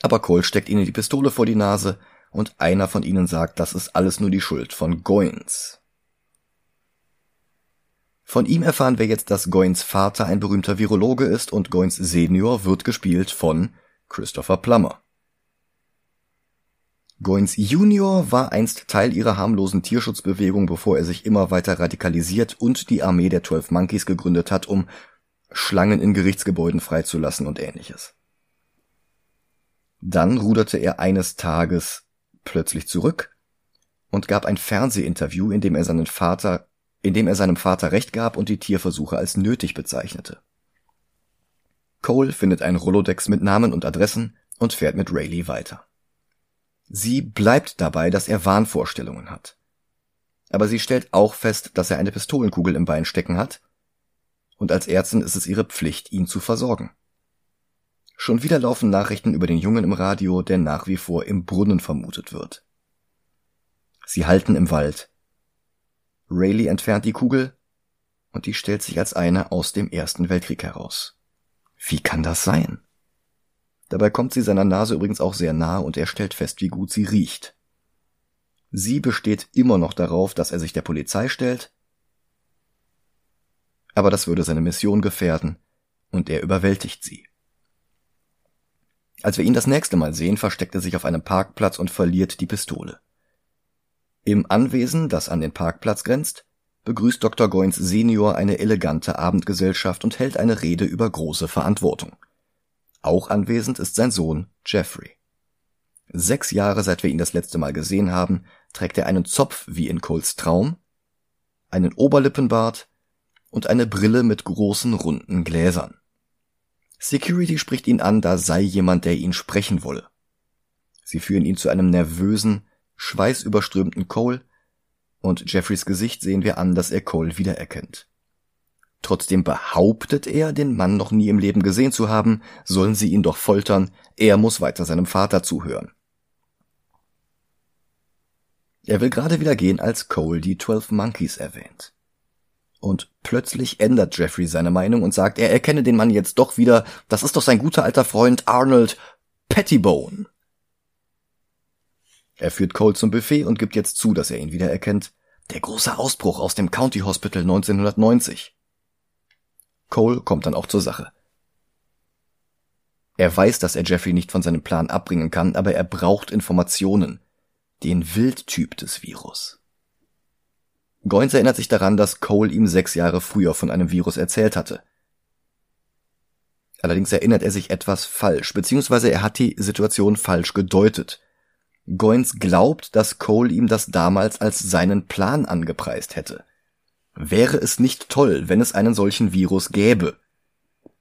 aber Cole steckt ihnen die Pistole vor die Nase und einer von ihnen sagt, das ist alles nur die Schuld von Goins. Von ihm erfahren wir jetzt, dass Goins Vater ein berühmter Virologe ist und Goins Senior wird gespielt von Christopher Plummer. Goins Junior war einst Teil ihrer harmlosen Tierschutzbewegung, bevor er sich immer weiter radikalisiert und die Armee der Twelve Monkeys gegründet hat, um Schlangen in Gerichtsgebäuden freizulassen und ähnliches. Dann ruderte er eines Tages plötzlich zurück und gab ein Fernsehinterview, in dem er seinen Vater, in dem er seinem Vater Recht gab und die Tierversuche als nötig bezeichnete. Cole findet ein Rolodex mit Namen und Adressen und fährt mit Rayleigh weiter. Sie bleibt dabei, dass er Wahnvorstellungen hat. Aber sie stellt auch fest, dass er eine Pistolenkugel im Bein stecken hat und als Ärztin ist es ihre Pflicht, ihn zu versorgen. Schon wieder laufen Nachrichten über den Jungen im Radio, der nach wie vor im Brunnen vermutet wird. Sie halten im Wald. Rayleigh entfernt die Kugel und die stellt sich als eine aus dem Ersten Weltkrieg heraus. Wie kann das sein? Dabei kommt sie seiner Nase übrigens auch sehr nahe und er stellt fest, wie gut sie riecht. Sie besteht immer noch darauf, dass er sich der Polizei stellt aber das würde seine Mission gefährden, und er überwältigt sie. Als wir ihn das nächste Mal sehen, versteckt er sich auf einem Parkplatz und verliert die Pistole. Im Anwesen, das an den Parkplatz grenzt, begrüßt Dr. Goins Senior eine elegante Abendgesellschaft und hält eine Rede über große Verantwortung. Auch anwesend ist sein Sohn Jeffrey. Sechs Jahre seit wir ihn das letzte Mal gesehen haben, trägt er einen Zopf wie in Coles Traum, einen Oberlippenbart und eine Brille mit großen runden Gläsern. Security spricht ihn an, da sei jemand, der ihn sprechen wolle. Sie führen ihn zu einem nervösen, schweißüberströmten Cole, und Jeffreys Gesicht sehen wir an, dass er Cole wiedererkennt. Trotzdem behauptet er, den Mann noch nie im Leben gesehen zu haben, sollen sie ihn doch foltern, er muss weiter seinem Vater zuhören. Er will gerade wieder gehen, als Cole die Twelve Monkeys erwähnt. Und plötzlich ändert Jeffrey seine Meinung und sagt, er erkenne den Mann jetzt doch wieder, das ist doch sein guter alter Freund Arnold Pettibone. Er führt Cole zum Buffet und gibt jetzt zu, dass er ihn wiedererkennt. Der große Ausbruch aus dem County Hospital 1990. Cole kommt dann auch zur Sache. Er weiß, dass er Jeffrey nicht von seinem Plan abbringen kann, aber er braucht Informationen. Den Wildtyp des Virus. Goins erinnert sich daran, dass Cole ihm sechs Jahre früher von einem Virus erzählt hatte. Allerdings erinnert er sich etwas falsch, beziehungsweise er hat die Situation falsch gedeutet. Goins glaubt, dass Cole ihm das damals als seinen Plan angepreist hätte. Wäre es nicht toll, wenn es einen solchen Virus gäbe?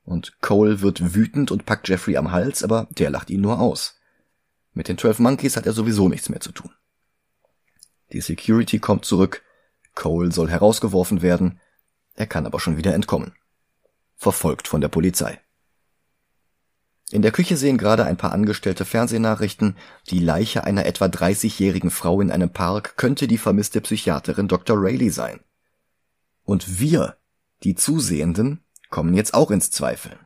Und Cole wird wütend und packt Jeffrey am Hals, aber der lacht ihn nur aus. Mit den Twelve Monkeys hat er sowieso nichts mehr zu tun. Die Security kommt zurück Cole soll herausgeworfen werden, er kann aber schon wieder entkommen. Verfolgt von der Polizei. In der Küche sehen gerade ein paar angestellte Fernsehnachrichten, die Leiche einer etwa 30-jährigen Frau in einem Park könnte die vermisste Psychiaterin Dr. Rayleigh sein. Und wir, die Zusehenden, kommen jetzt auch ins Zweifeln.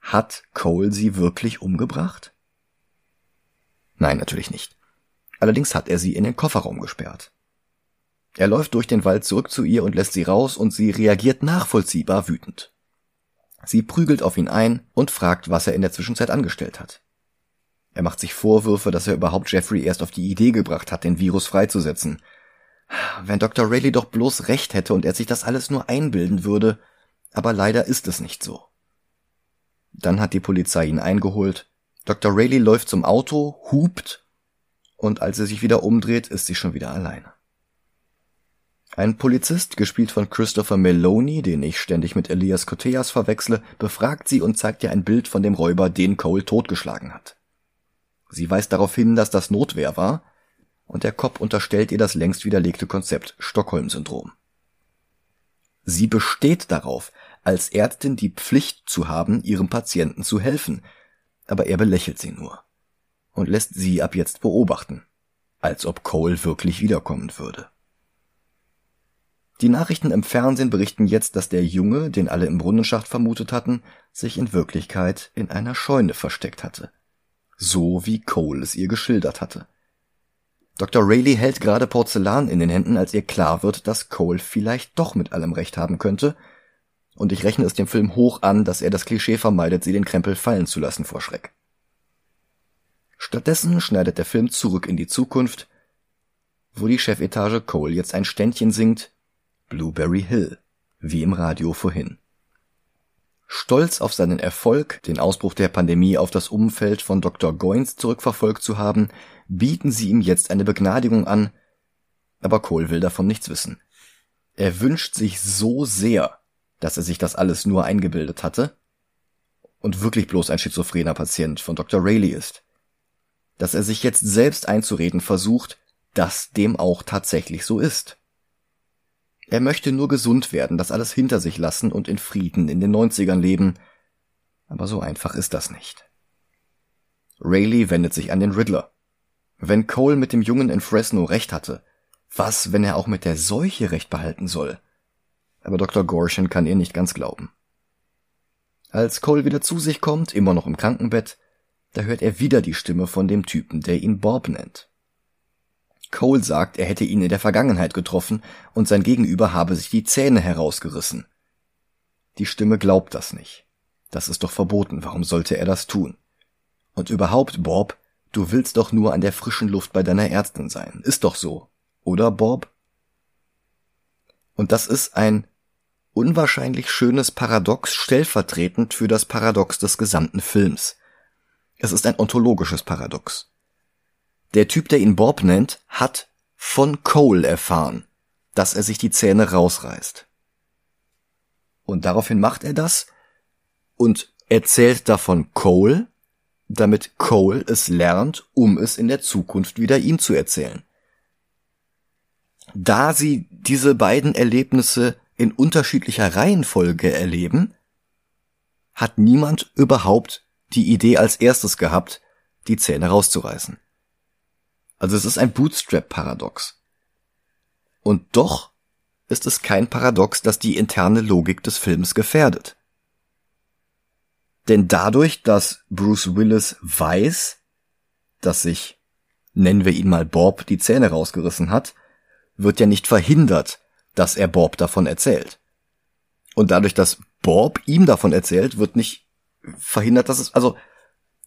Hat Cole sie wirklich umgebracht? Nein, natürlich nicht. Allerdings hat er sie in den Kofferraum gesperrt. Er läuft durch den Wald zurück zu ihr und lässt sie raus und sie reagiert nachvollziehbar wütend. Sie prügelt auf ihn ein und fragt, was er in der Zwischenzeit angestellt hat. Er macht sich Vorwürfe, dass er überhaupt Jeffrey erst auf die Idee gebracht hat, den Virus freizusetzen. Wenn Dr. Rayleigh doch bloß recht hätte und er sich das alles nur einbilden würde, aber leider ist es nicht so. Dann hat die Polizei ihn eingeholt. Dr. Rayleigh läuft zum Auto, hupt, und als er sich wieder umdreht, ist sie schon wieder alleine. Ein Polizist, gespielt von Christopher Meloni, den ich ständig mit Elias Koteas verwechsle, befragt sie und zeigt ihr ein Bild von dem Räuber, den Cole totgeschlagen hat. Sie weist darauf hin, dass das Notwehr war, und der Cop unterstellt ihr das längst widerlegte Konzept Stockholm-Syndrom. Sie besteht darauf, als Ärztin die Pflicht zu haben, ihrem Patienten zu helfen, aber er belächelt sie nur und lässt sie ab jetzt beobachten, als ob Cole wirklich wiederkommen würde. Die Nachrichten im Fernsehen berichten jetzt, dass der Junge, den alle im Brunnenschacht vermutet hatten, sich in Wirklichkeit in einer Scheune versteckt hatte. So wie Cole es ihr geschildert hatte. Dr. Rayleigh hält gerade Porzellan in den Händen, als ihr klar wird, dass Cole vielleicht doch mit allem recht haben könnte, und ich rechne es dem Film hoch an, dass er das Klischee vermeidet, sie den Krempel fallen zu lassen vor Schreck. Stattdessen schneidet der Film zurück in die Zukunft, wo die Chefetage Cole jetzt ein Ständchen singt, Blueberry Hill, wie im Radio vorhin. Stolz auf seinen Erfolg, den Ausbruch der Pandemie auf das Umfeld von Dr. Goins zurückverfolgt zu haben, bieten sie ihm jetzt eine Begnadigung an, aber Cole will davon nichts wissen. Er wünscht sich so sehr, dass er sich das alles nur eingebildet hatte und wirklich bloß ein schizophrener Patient von Dr. Rayleigh ist, dass er sich jetzt selbst einzureden versucht, dass dem auch tatsächlich so ist. Er möchte nur gesund werden, das alles hinter sich lassen und in Frieden in den 90ern leben. Aber so einfach ist das nicht. Rayleigh wendet sich an den Riddler. Wenn Cole mit dem Jungen in Fresno recht hatte, was, wenn er auch mit der Seuche recht behalten soll? Aber Dr. Gorshin kann ihr nicht ganz glauben. Als Cole wieder zu sich kommt, immer noch im Krankenbett, da hört er wieder die Stimme von dem Typen, der ihn Bob nennt. Cole sagt, er hätte ihn in der Vergangenheit getroffen und sein Gegenüber habe sich die Zähne herausgerissen. Die Stimme glaubt das nicht. Das ist doch verboten, warum sollte er das tun? Und überhaupt, Bob, du willst doch nur an der frischen Luft bei deiner Ärztin sein. Ist doch so. Oder, Bob? Und das ist ein unwahrscheinlich schönes Paradox stellvertretend für das Paradox des gesamten Films. Es ist ein ontologisches Paradox. Der Typ, der ihn Bob nennt, hat von Cole erfahren, dass er sich die Zähne rausreißt. Und daraufhin macht er das und erzählt davon Cole, damit Cole es lernt, um es in der Zukunft wieder ihm zu erzählen. Da sie diese beiden Erlebnisse in unterschiedlicher Reihenfolge erleben, hat niemand überhaupt die Idee als erstes gehabt, die Zähne rauszureißen. Also es ist ein Bootstrap-Paradox. Und doch ist es kein Paradox, das die interne Logik des Films gefährdet. Denn dadurch, dass Bruce Willis weiß, dass sich, nennen wir ihn mal Bob, die Zähne rausgerissen hat, wird ja nicht verhindert, dass er Bob davon erzählt. Und dadurch, dass Bob ihm davon erzählt, wird nicht verhindert, dass es, also,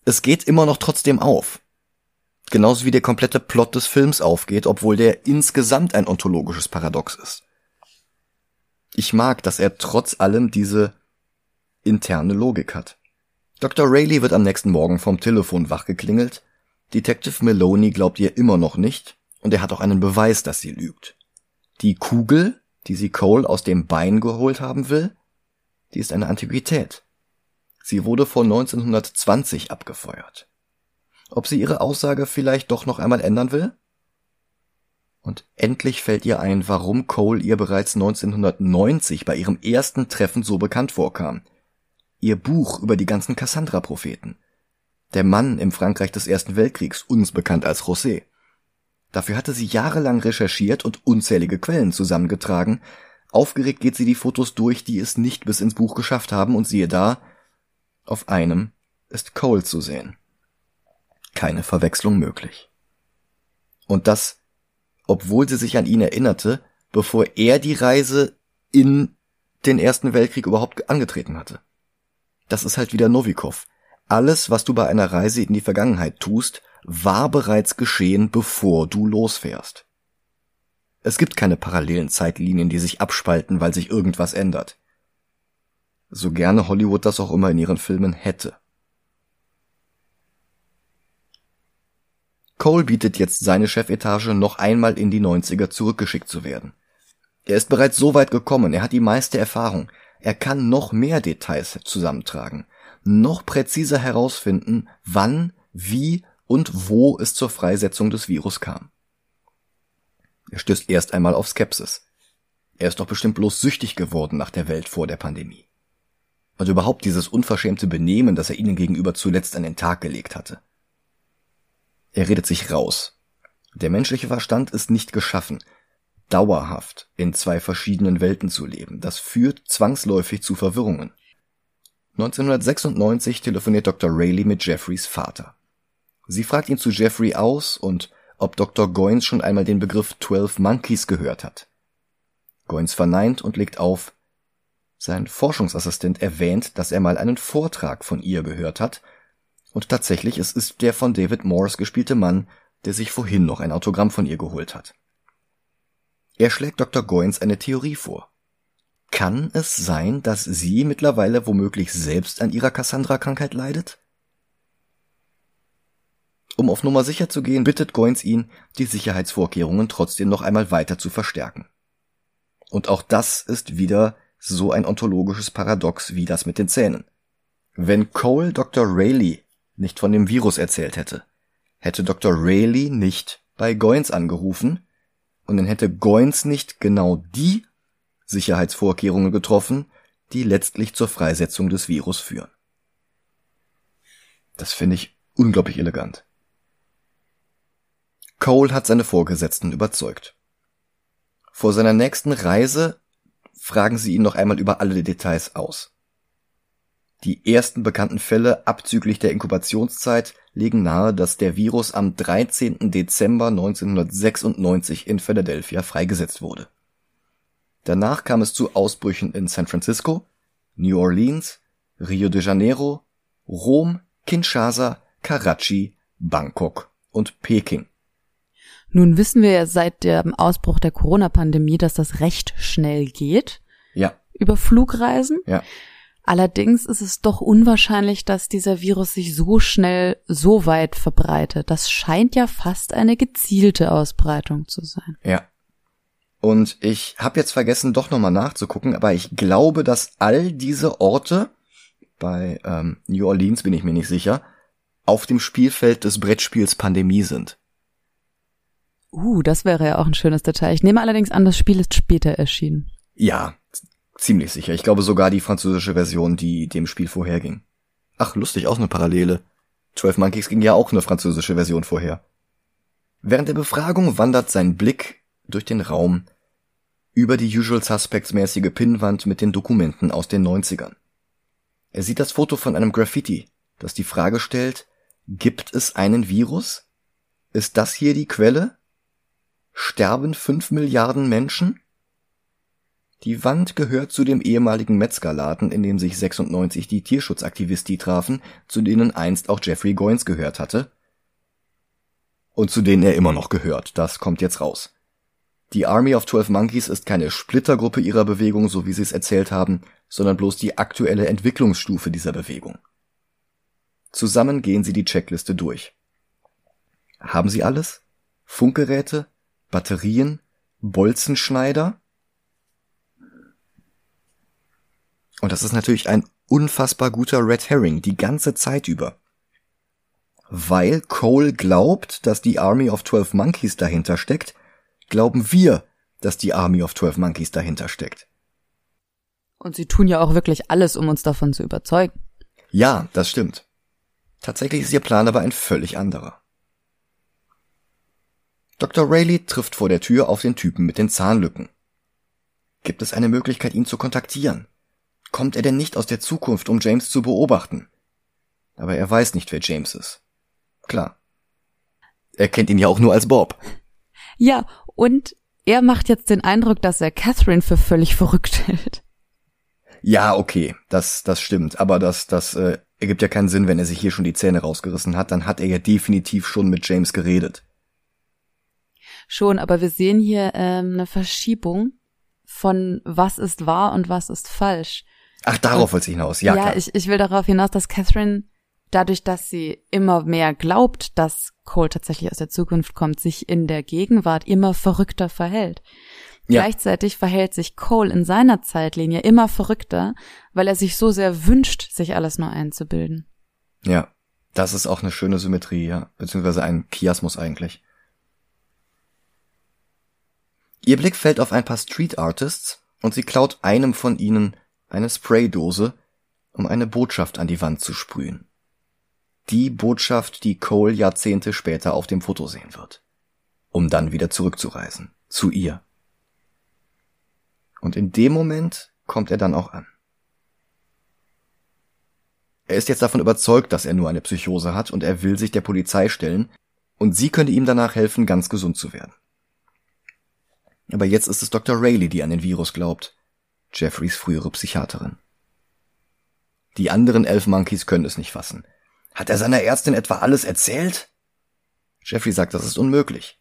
es geht immer noch trotzdem auf. Genauso wie der komplette Plot des Films aufgeht, obwohl der insgesamt ein ontologisches Paradox ist. Ich mag, dass er trotz allem diese interne Logik hat. Dr. Rayleigh wird am nächsten Morgen vom Telefon wachgeklingelt. Detective Maloney glaubt ihr immer noch nicht und er hat auch einen Beweis, dass sie lügt. Die Kugel, die sie Cole aus dem Bein geholt haben will, die ist eine Antiquität. Sie wurde vor 1920 abgefeuert ob sie ihre Aussage vielleicht doch noch einmal ändern will? Und endlich fällt ihr ein, warum Cole ihr bereits 1990 bei ihrem ersten Treffen so bekannt vorkam. Ihr Buch über die ganzen Cassandra-Propheten. Der Mann im Frankreich des Ersten Weltkriegs, uns bekannt als José. Dafür hatte sie jahrelang recherchiert und unzählige Quellen zusammengetragen. Aufgeregt geht sie die Fotos durch, die es nicht bis ins Buch geschafft haben, und siehe da, auf einem ist Cole zu sehen. Keine Verwechslung möglich. Und das, obwohl sie sich an ihn erinnerte, bevor er die Reise in den Ersten Weltkrieg überhaupt angetreten hatte. Das ist halt wieder Novikov. Alles, was du bei einer Reise in die Vergangenheit tust, war bereits geschehen, bevor du losfährst. Es gibt keine parallelen Zeitlinien, die sich abspalten, weil sich irgendwas ändert. So gerne Hollywood das auch immer in ihren Filmen hätte. Cole bietet jetzt seine Chefetage noch einmal in die 90er zurückgeschickt zu werden. Er ist bereits so weit gekommen, er hat die meiste Erfahrung, er kann noch mehr Details zusammentragen, noch präziser herausfinden, wann, wie und wo es zur Freisetzung des Virus kam. Er stößt erst einmal auf Skepsis. Er ist doch bestimmt bloß süchtig geworden nach der Welt vor der Pandemie. Und überhaupt dieses unverschämte Benehmen, das er ihnen gegenüber zuletzt an den Tag gelegt hatte. Er redet sich raus. Der menschliche Verstand ist nicht geschaffen, dauerhaft in zwei verschiedenen Welten zu leben. Das führt zwangsläufig zu Verwirrungen. 1996 telefoniert Dr. Rayleigh mit Jeffreys Vater. Sie fragt ihn zu Jeffrey aus und ob Dr. Goins schon einmal den Begriff Twelve Monkeys gehört hat. Goins verneint und legt auf. Sein Forschungsassistent erwähnt, dass er mal einen Vortrag von ihr gehört hat, und tatsächlich es ist der von David Morris gespielte Mann, der sich vorhin noch ein Autogramm von ihr geholt hat. Er schlägt Dr. Goins eine Theorie vor. Kann es sein, dass sie mittlerweile womöglich selbst an ihrer Cassandra-Krankheit leidet? Um auf Nummer sicher zu gehen, bittet Goins ihn, die Sicherheitsvorkehrungen trotzdem noch einmal weiter zu verstärken. Und auch das ist wieder so ein ontologisches Paradox wie das mit den Zähnen. Wenn Cole Dr. Rayleigh nicht von dem Virus erzählt hätte, hätte Dr. Rayleigh nicht bei Goins angerufen und dann hätte Goins nicht genau die Sicherheitsvorkehrungen getroffen, die letztlich zur Freisetzung des Virus führen. Das finde ich unglaublich elegant. Cole hat seine Vorgesetzten überzeugt. Vor seiner nächsten Reise fragen sie ihn noch einmal über alle Details aus. Die ersten bekannten Fälle abzüglich der Inkubationszeit legen nahe, dass der Virus am 13. Dezember 1996 in Philadelphia freigesetzt wurde. Danach kam es zu Ausbrüchen in San Francisco, New Orleans, Rio de Janeiro, Rom, Kinshasa, Karachi, Bangkok und Peking. Nun wissen wir ja seit dem Ausbruch der Corona-Pandemie, dass das recht schnell geht. Ja. Über Flugreisen. Ja. Allerdings ist es doch unwahrscheinlich, dass dieser Virus sich so schnell so weit verbreitet. Das scheint ja fast eine gezielte Ausbreitung zu sein. Ja. Und ich habe jetzt vergessen, doch nochmal nachzugucken, aber ich glaube, dass all diese Orte, bei ähm, New Orleans bin ich mir nicht sicher, auf dem Spielfeld des Brettspiels Pandemie sind. Uh, das wäre ja auch ein schönes Detail. Ich nehme allerdings an, das Spiel ist später erschienen. Ja, ziemlich sicher. Ich glaube sogar die französische Version, die dem Spiel vorherging. Ach, lustig, auch eine Parallele. Twelve Monkeys ging ja auch eine französische Version vorher. Während der Befragung wandert sein Blick durch den Raum über die Usual Suspects mäßige Pinnwand mit den Dokumenten aus den 90ern. Er sieht das Foto von einem Graffiti, das die Frage stellt, gibt es einen Virus? Ist das hier die Quelle? Sterben fünf Milliarden Menschen? Die Wand gehört zu dem ehemaligen Metzgerladen, in dem sich 96 die Tierschutzaktivisti trafen, zu denen einst auch Jeffrey Goins gehört hatte. Und zu denen er immer noch gehört, das kommt jetzt raus. Die Army of Twelve Monkeys ist keine Splittergruppe ihrer Bewegung, so wie sie es erzählt haben, sondern bloß die aktuelle Entwicklungsstufe dieser Bewegung. Zusammen gehen sie die Checkliste durch. Haben sie alles? Funkgeräte? Batterien? Bolzenschneider? Und das ist natürlich ein unfassbar guter Red Herring die ganze Zeit über. Weil Cole glaubt, dass die Army of Twelve Monkeys dahinter steckt, glauben wir, dass die Army of Twelve Monkeys dahinter steckt. Und sie tun ja auch wirklich alles, um uns davon zu überzeugen. Ja, das stimmt. Tatsächlich ist ihr Plan aber ein völlig anderer. Dr. Rayleigh trifft vor der Tür auf den Typen mit den Zahnlücken. Gibt es eine Möglichkeit, ihn zu kontaktieren? Kommt er denn nicht aus der Zukunft, um James zu beobachten? Aber er weiß nicht, wer James ist. Klar. Er kennt ihn ja auch nur als Bob. Ja, und er macht jetzt den Eindruck, dass er Catherine für völlig verrückt <laughs> hält. Ja, okay, das, das stimmt. Aber das, das äh, ergibt ja keinen Sinn, wenn er sich hier schon die Zähne rausgerissen hat. Dann hat er ja definitiv schon mit James geredet. Schon, aber wir sehen hier ähm, eine Verschiebung von was ist wahr und was ist falsch. Ach, darauf wollte ich hinaus. Ja, ja klar. ich, ich will darauf hinaus, dass Catherine dadurch, dass sie immer mehr glaubt, dass Cole tatsächlich aus der Zukunft kommt, sich in der Gegenwart immer verrückter verhält. Ja. Gleichzeitig verhält sich Cole in seiner Zeitlinie immer verrückter, weil er sich so sehr wünscht, sich alles nur einzubilden. Ja, das ist auch eine schöne Symmetrie, ja, beziehungsweise ein Chiasmus eigentlich. Ihr Blick fällt auf ein paar Street Artists und sie klaut einem von ihnen eine Spraydose, um eine Botschaft an die Wand zu sprühen. Die Botschaft, die Cole Jahrzehnte später auf dem Foto sehen wird. Um dann wieder zurückzureisen. Zu ihr. Und in dem Moment kommt er dann auch an. Er ist jetzt davon überzeugt, dass er nur eine Psychose hat und er will sich der Polizei stellen und sie könnte ihm danach helfen, ganz gesund zu werden. Aber jetzt ist es Dr. Rayleigh, die an den Virus glaubt. Jeffreys frühere Psychiaterin. Die anderen elf Monkeys können es nicht fassen. Hat er seiner Ärztin etwa alles erzählt? Jeffrey sagt, das ist unmöglich.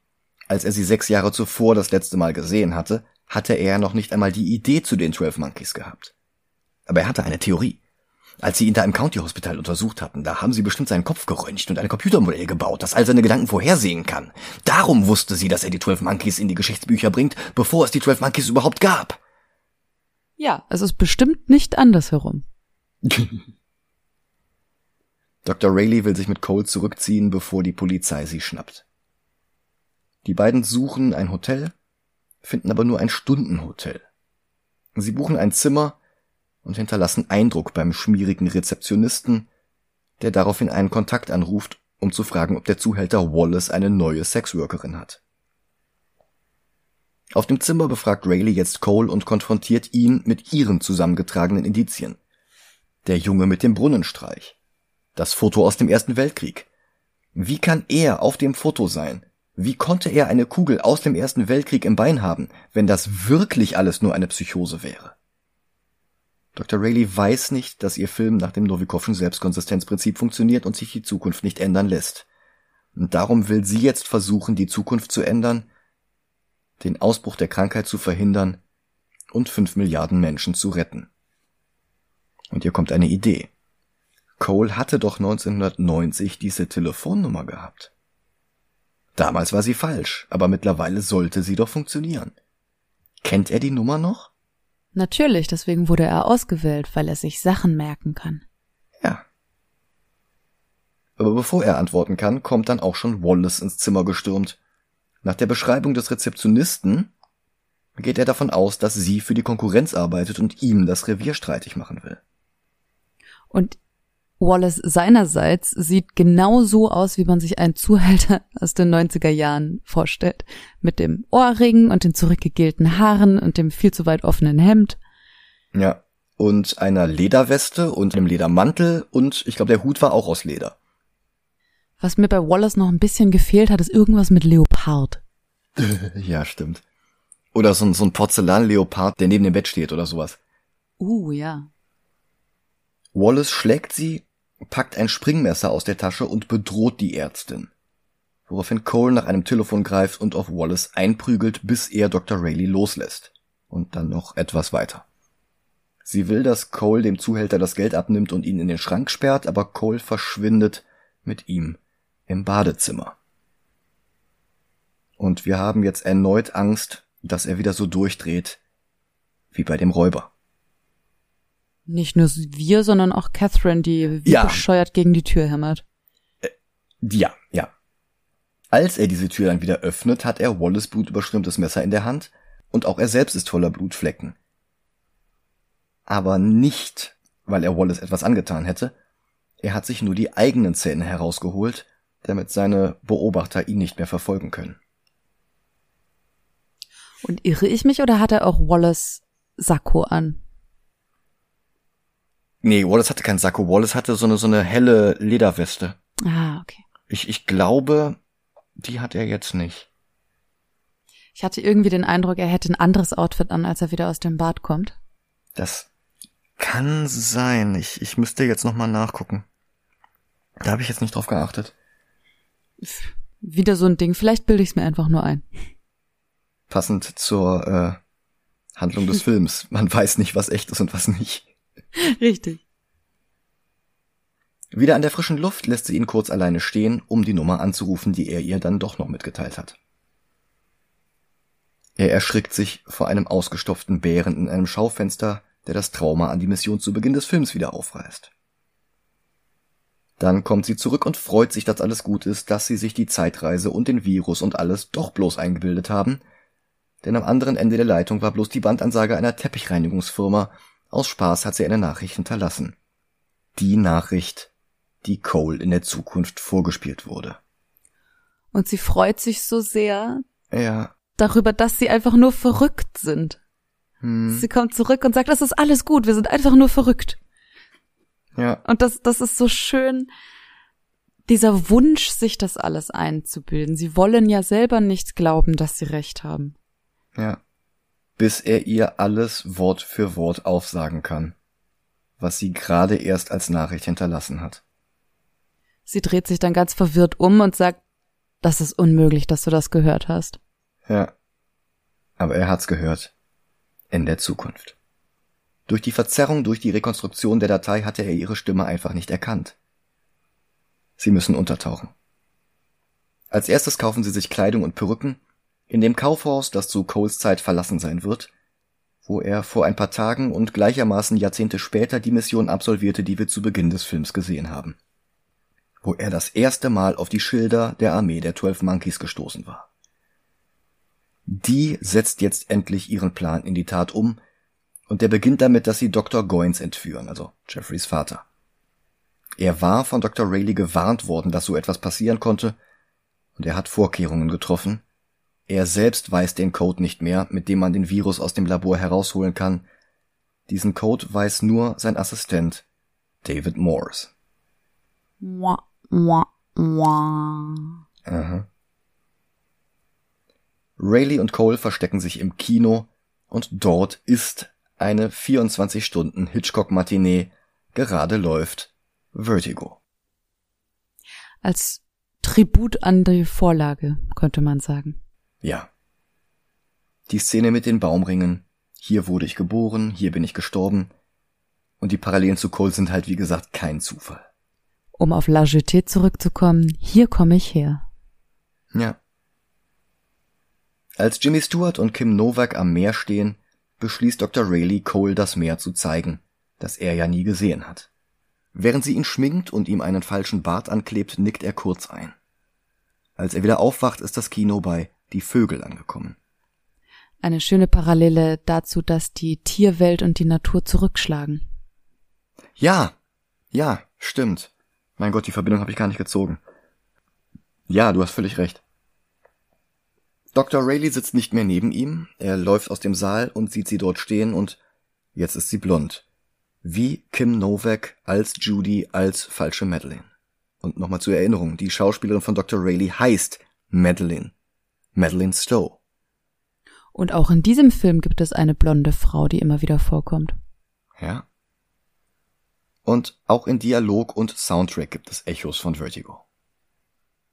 Als er sie sechs Jahre zuvor das letzte Mal gesehen hatte, hatte er noch nicht einmal die Idee zu den Twelve Monkeys gehabt. Aber er hatte eine Theorie. Als sie ihn da im County Hospital untersucht hatten, da haben sie bestimmt seinen Kopf geröntgt und ein Computermodell gebaut, das all seine Gedanken vorhersehen kann. Darum wusste sie, dass er die Twelve Monkeys in die Geschichtsbücher bringt, bevor es die Twelve Monkeys überhaupt gab. Ja, es ist bestimmt nicht andersherum. <laughs> Dr. Rayleigh will sich mit Cole zurückziehen, bevor die Polizei sie schnappt. Die beiden suchen ein Hotel, finden aber nur ein Stundenhotel. Sie buchen ein Zimmer, und hinterlassen Eindruck beim schmierigen Rezeptionisten, der daraufhin einen Kontakt anruft, um zu fragen, ob der Zuhälter Wallace eine neue Sexworkerin hat. Auf dem Zimmer befragt Rayleigh jetzt Cole und konfrontiert ihn mit ihren zusammengetragenen Indizien. Der Junge mit dem Brunnenstreich. Das Foto aus dem Ersten Weltkrieg. Wie kann er auf dem Foto sein? Wie konnte er eine Kugel aus dem Ersten Weltkrieg im Bein haben, wenn das wirklich alles nur eine Psychose wäre? Dr. Rayleigh weiß nicht, dass ihr Film nach dem Novikovschen Selbstkonsistenzprinzip funktioniert und sich die Zukunft nicht ändern lässt. Und darum will sie jetzt versuchen, die Zukunft zu ändern, den Ausbruch der Krankheit zu verhindern und fünf Milliarden Menschen zu retten. Und hier kommt eine Idee. Cole hatte doch 1990 diese Telefonnummer gehabt. Damals war sie falsch, aber mittlerweile sollte sie doch funktionieren. Kennt er die Nummer noch? Natürlich, deswegen wurde er ausgewählt, weil er sich Sachen merken kann. Ja. Aber bevor er antworten kann, kommt dann auch schon Wallace ins Zimmer gestürmt. Nach der Beschreibung des Rezeptionisten geht er davon aus, dass sie für die Konkurrenz arbeitet und ihm das Revier streitig machen will. Und Wallace seinerseits sieht genau so aus, wie man sich einen Zuhälter <laughs> aus den 90er Jahren vorstellt. Mit dem Ohrring und den zurückgegelten Haaren und dem viel zu weit offenen Hemd. Ja. Und einer Lederweste und einem Ledermantel und ich glaube, der Hut war auch aus Leder. Was mir bei Wallace noch ein bisschen gefehlt hat, ist irgendwas mit Leopard. <laughs> ja, stimmt. Oder so ein, so ein Porzellan-Leopard, der neben dem Bett steht oder sowas. Uh, ja. Wallace schlägt sie packt ein Springmesser aus der Tasche und bedroht die Ärztin. Woraufhin Cole nach einem Telefon greift und auf Wallace einprügelt, bis er Dr. Rayleigh loslässt. Und dann noch etwas weiter. Sie will, dass Cole dem Zuhälter das Geld abnimmt und ihn in den Schrank sperrt, aber Cole verschwindet mit ihm im Badezimmer. Und wir haben jetzt erneut Angst, dass er wieder so durchdreht wie bei dem Räuber. Nicht nur wir, sondern auch Catherine, die wie ja. bescheuert gegen die Tür hämmert. Äh, ja, ja. Als er diese Tür dann wieder öffnet, hat er Wallace blutüberströmtes Messer in der Hand und auch er selbst ist voller Blutflecken. Aber nicht, weil er Wallace etwas angetan hätte. Er hat sich nur die eigenen Zähne herausgeholt, damit seine Beobachter ihn nicht mehr verfolgen können. Und irre ich mich oder hat er auch Wallace Sakko an? Nee, Wallace hatte keinen Sakko. Wallace hatte so eine, so eine helle Lederweste. Ah, okay. Ich, ich glaube, die hat er jetzt nicht. Ich hatte irgendwie den Eindruck, er hätte ein anderes Outfit an, als er wieder aus dem Bad kommt. Das kann sein. Ich, ich müsste jetzt nochmal nachgucken. Da habe ich jetzt nicht drauf geachtet. Wieder so ein Ding. Vielleicht bilde ich es mir einfach nur ein. Passend zur äh, Handlung des <laughs> Films. Man weiß nicht, was echt ist und was nicht. Richtig. Wieder an der frischen Luft lässt sie ihn kurz alleine stehen, um die Nummer anzurufen, die er ihr dann doch noch mitgeteilt hat. Er erschrickt sich vor einem ausgestopften Bären in einem Schaufenster, der das Trauma an die Mission zu Beginn des Films wieder aufreißt. Dann kommt sie zurück und freut sich, dass alles gut ist, dass sie sich die Zeitreise und den Virus und alles doch bloß eingebildet haben, denn am anderen Ende der Leitung war bloß die Bandansage einer Teppichreinigungsfirma. Aus Spaß hat sie eine Nachricht hinterlassen. Die Nachricht, die Cole in der Zukunft vorgespielt wurde. Und sie freut sich so sehr. Ja. Darüber, dass sie einfach nur verrückt sind. Hm. Sie kommt zurück und sagt, das ist alles gut, wir sind einfach nur verrückt. Ja. Und das, das ist so schön, dieser Wunsch, sich das alles einzubilden. Sie wollen ja selber nicht glauben, dass sie recht haben. Ja. Bis er ihr alles Wort für Wort aufsagen kann, was sie gerade erst als Nachricht hinterlassen hat. Sie dreht sich dann ganz verwirrt um und sagt, das ist unmöglich, dass du das gehört hast. Ja. Aber er hat's gehört. In der Zukunft. Durch die Verzerrung durch die Rekonstruktion der Datei hatte er ihre Stimme einfach nicht erkannt. Sie müssen untertauchen. Als erstes kaufen sie sich Kleidung und Perücken in dem Kaufhaus, das zu Coles Zeit verlassen sein wird, wo er vor ein paar Tagen und gleichermaßen Jahrzehnte später die Mission absolvierte, die wir zu Beginn des Films gesehen haben. Wo er das erste Mal auf die Schilder der Armee der Twelve Monkeys gestoßen war. Die setzt jetzt endlich ihren Plan in die Tat um, und der beginnt damit, dass sie Dr. Goins entführen, also Jeffreys Vater. Er war von Dr. Rayleigh gewarnt worden, dass so etwas passieren konnte, und er hat Vorkehrungen getroffen. Er selbst weiß den Code nicht mehr, mit dem man den Virus aus dem Labor herausholen kann. Diesen Code weiß nur sein Assistent, David Morse. Wah, wah, wah. Aha. Rayleigh und Cole verstecken sich im Kino und dort ist eine 24 Stunden Hitchcock-Matinee gerade läuft Vertigo. Als Tribut an die Vorlage, könnte man sagen. Ja. Die Szene mit den Baumringen, hier wurde ich geboren, hier bin ich gestorben, und die Parallelen zu Cole sind halt wie gesagt kein Zufall. Um auf La Jetée zurückzukommen, hier komme ich her. Ja. Als Jimmy Stewart und Kim Novak am Meer stehen, beschließt Dr. Rayleigh Cole das Meer zu zeigen, das er ja nie gesehen hat. Während sie ihn schminkt und ihm einen falschen Bart anklebt, nickt er kurz ein. Als er wieder aufwacht, ist das Kino bei Die Vögel angekommen. Eine schöne Parallele dazu, dass die Tierwelt und die Natur zurückschlagen. Ja, ja, stimmt. Mein Gott, die Verbindung habe ich gar nicht gezogen. Ja, du hast völlig recht. Dr. Rayleigh sitzt nicht mehr neben ihm, er läuft aus dem Saal und sieht sie dort stehen und jetzt ist sie blond. Wie Kim Novak als Judy als falsche Madeline. Und nochmal zur Erinnerung, die Schauspielerin von Dr. Rayleigh heißt Madeline. Madeline Stowe. Und auch in diesem Film gibt es eine blonde Frau, die immer wieder vorkommt. Ja. Und auch in Dialog und Soundtrack gibt es Echos von Vertigo.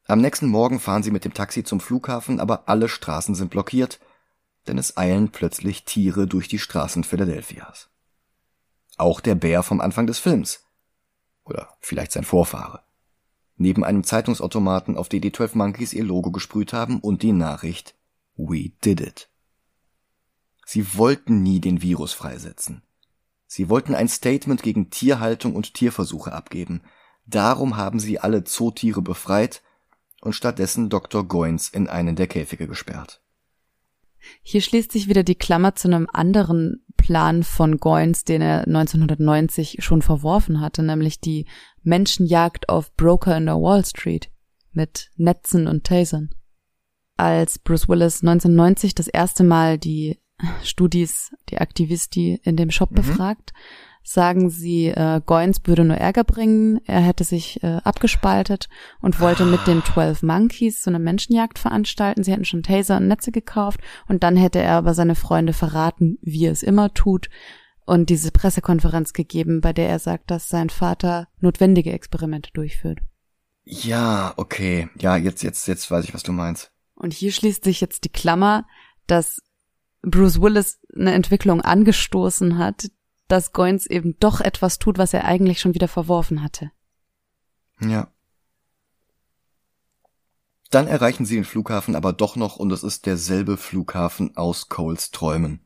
Am nächsten Morgen fahren sie mit dem Taxi zum Flughafen, aber alle Straßen sind blockiert, denn es eilen plötzlich Tiere durch die Straßen Philadelphias. Auch der Bär vom Anfang des Films. Oder vielleicht sein Vorfahre. Neben einem Zeitungsautomaten, auf den die Twelve Monkeys ihr Logo gesprüht haben und die Nachricht We did it. Sie wollten nie den Virus freisetzen. Sie wollten ein Statement gegen Tierhaltung und Tierversuche abgeben. Darum haben sie alle Zootiere befreit und stattdessen Dr. Goins in einen der Käfige gesperrt. Hier schließt sich wieder die Klammer zu einem anderen Plan von Goins, den er 1990 schon verworfen hatte, nämlich die Menschenjagd auf Broker in der Wall Street mit Netzen und Tasern. Als Bruce Willis 1990 das erste Mal die Studis, die Aktivisti in dem Shop mhm. befragt, sagen sie, äh, Goins würde nur Ärger bringen, er hätte sich äh, abgespaltet und wollte mit den 12 Monkeys so eine Menschenjagd veranstalten. Sie hätten schon Taser und Netze gekauft und dann hätte er aber seine Freunde verraten, wie er es immer tut und diese Pressekonferenz gegeben, bei der er sagt, dass sein Vater notwendige Experimente durchführt. Ja, okay. Ja, jetzt, jetzt, jetzt weiß ich, was du meinst. Und hier schließt sich jetzt die Klammer, dass Bruce Willis eine Entwicklung angestoßen hat, dass Goins eben doch etwas tut, was er eigentlich schon wieder verworfen hatte. Ja. Dann erreichen sie den Flughafen aber doch noch und es ist derselbe Flughafen aus Coles Träumen.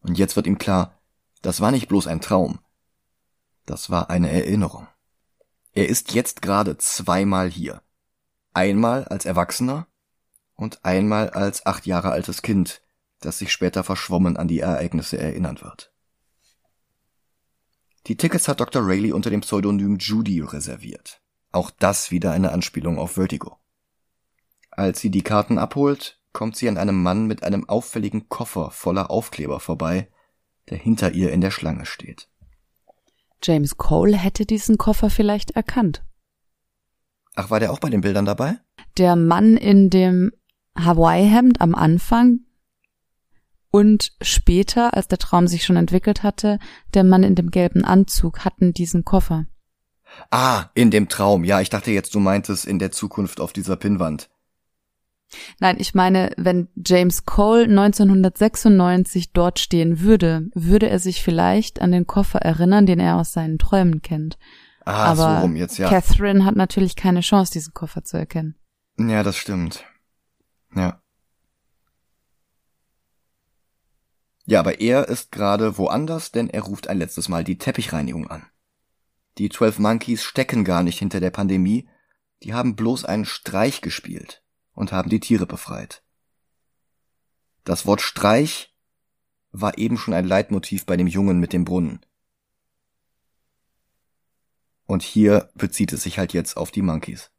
Und jetzt wird ihm klar, das war nicht bloß ein Traum. Das war eine Erinnerung. Er ist jetzt gerade zweimal hier. Einmal als Erwachsener und einmal als acht Jahre altes Kind, das sich später verschwommen an die Ereignisse erinnern wird. Die Tickets hat Dr. Rayleigh unter dem Pseudonym Judy reserviert. Auch das wieder eine Anspielung auf Vertigo. Als sie die Karten abholt, kommt sie an einem Mann mit einem auffälligen Koffer voller Aufkleber vorbei, der hinter ihr in der Schlange steht. James Cole hätte diesen Koffer vielleicht erkannt. Ach, war der auch bei den Bildern dabei? Der Mann in dem Hawaii-Hemd am Anfang, und später, als der Traum sich schon entwickelt hatte, der Mann in dem gelben Anzug hatten diesen Koffer. Ah, in dem Traum. Ja, ich dachte jetzt, du meintest in der Zukunft auf dieser Pinnwand. Nein, ich meine, wenn James Cole 1996 dort stehen würde, würde er sich vielleicht an den Koffer erinnern, den er aus seinen Träumen kennt. Ah, Aber so rum jetzt, ja. Catherine hat natürlich keine Chance, diesen Koffer zu erkennen. Ja, das stimmt. Ja. Ja, aber er ist gerade woanders, denn er ruft ein letztes Mal die Teppichreinigung an. Die Twelve Monkeys stecken gar nicht hinter der Pandemie, die haben bloß einen Streich gespielt und haben die Tiere befreit. Das Wort Streich war eben schon ein Leitmotiv bei dem Jungen mit dem Brunnen. Und hier bezieht es sich halt jetzt auf die Monkeys.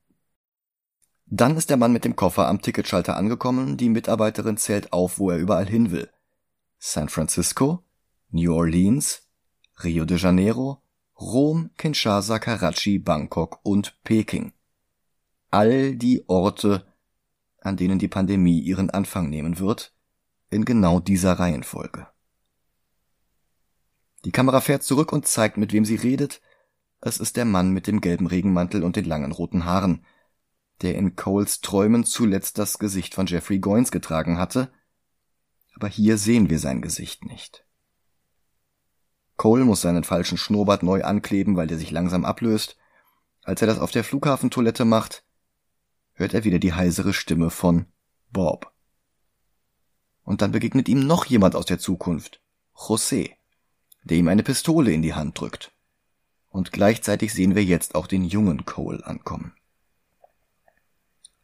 Dann ist der Mann mit dem Koffer am Ticketschalter angekommen, die Mitarbeiterin zählt auf, wo er überall hin will. San Francisco, New Orleans, Rio de Janeiro, Rom, Kinshasa, Karachi, Bangkok und Peking. All die Orte, an denen die Pandemie ihren Anfang nehmen wird, in genau dieser Reihenfolge. Die Kamera fährt zurück und zeigt, mit wem sie redet. Es ist der Mann mit dem gelben Regenmantel und den langen roten Haaren, der in Coles Träumen zuletzt das Gesicht von Jeffrey Goins getragen hatte – aber hier sehen wir sein Gesicht nicht. Cole muss seinen falschen Schnurrbart neu ankleben, weil der sich langsam ablöst. Als er das auf der Flughafentoilette macht, hört er wieder die heisere Stimme von Bob. Und dann begegnet ihm noch jemand aus der Zukunft, José, der ihm eine Pistole in die Hand drückt. Und gleichzeitig sehen wir jetzt auch den jungen Cole ankommen.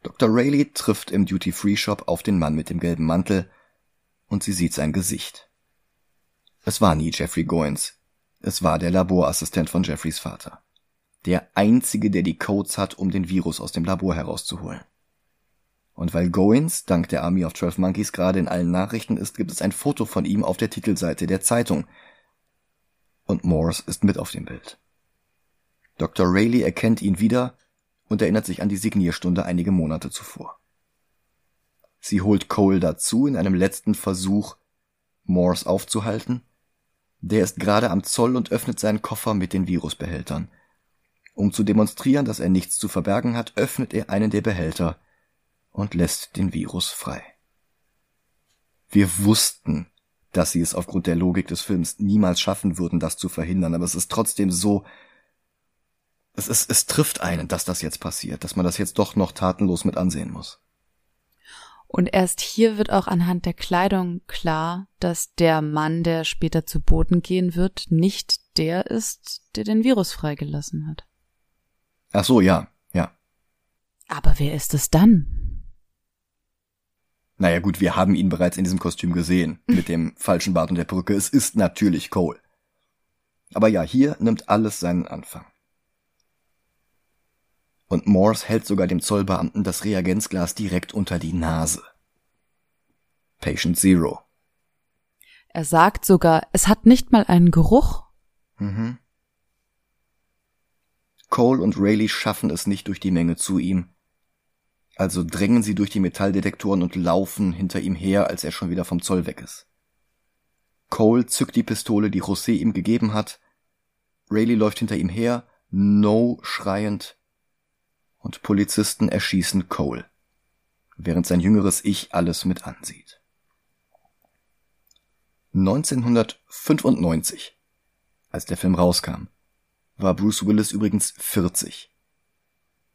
Dr. Rayleigh trifft im Duty-Free-Shop auf den Mann mit dem gelben Mantel, und sie sieht sein Gesicht. Es war nie Jeffrey Goins. Es war der Laborassistent von Jeffreys Vater. Der einzige, der die Codes hat, um den Virus aus dem Labor herauszuholen. Und weil Goins dank der Army of Twelve Monkeys gerade in allen Nachrichten ist, gibt es ein Foto von ihm auf der Titelseite der Zeitung. Und Morse ist mit auf dem Bild. Dr. Rayleigh erkennt ihn wieder und erinnert sich an die Signierstunde einige Monate zuvor. Sie holt Cole dazu in einem letzten Versuch, Morse aufzuhalten. Der ist gerade am Zoll und öffnet seinen Koffer mit den Virusbehältern. Um zu demonstrieren, dass er nichts zu verbergen hat, öffnet er einen der Behälter und lässt den Virus frei. Wir wussten, dass sie es aufgrund der Logik des Films niemals schaffen würden, das zu verhindern, aber es ist trotzdem so, es, ist, es trifft einen, dass das jetzt passiert, dass man das jetzt doch noch tatenlos mit ansehen muss. Und erst hier wird auch anhand der Kleidung klar, dass der Mann, der später zu Boden gehen wird, nicht der ist, der den Virus freigelassen hat. Ach so, ja, ja. Aber wer ist es dann? Naja gut, wir haben ihn bereits in diesem Kostüm gesehen, mit dem <laughs> falschen Bart und der Perücke. Es ist natürlich Cole. Aber ja, hier nimmt alles seinen Anfang. Und Morse hält sogar dem Zollbeamten das Reagenzglas direkt unter die Nase. Patient Zero. Er sagt sogar, es hat nicht mal einen Geruch. Mhm. Cole und Rayleigh schaffen es nicht durch die Menge zu ihm. Also drängen sie durch die Metalldetektoren und laufen hinter ihm her, als er schon wieder vom Zoll weg ist. Cole zückt die Pistole, die José ihm gegeben hat. Rayleigh läuft hinter ihm her, No schreiend. Und Polizisten erschießen Cole, während sein jüngeres Ich alles mit ansieht. 1995, als der Film rauskam, war Bruce Willis übrigens 40.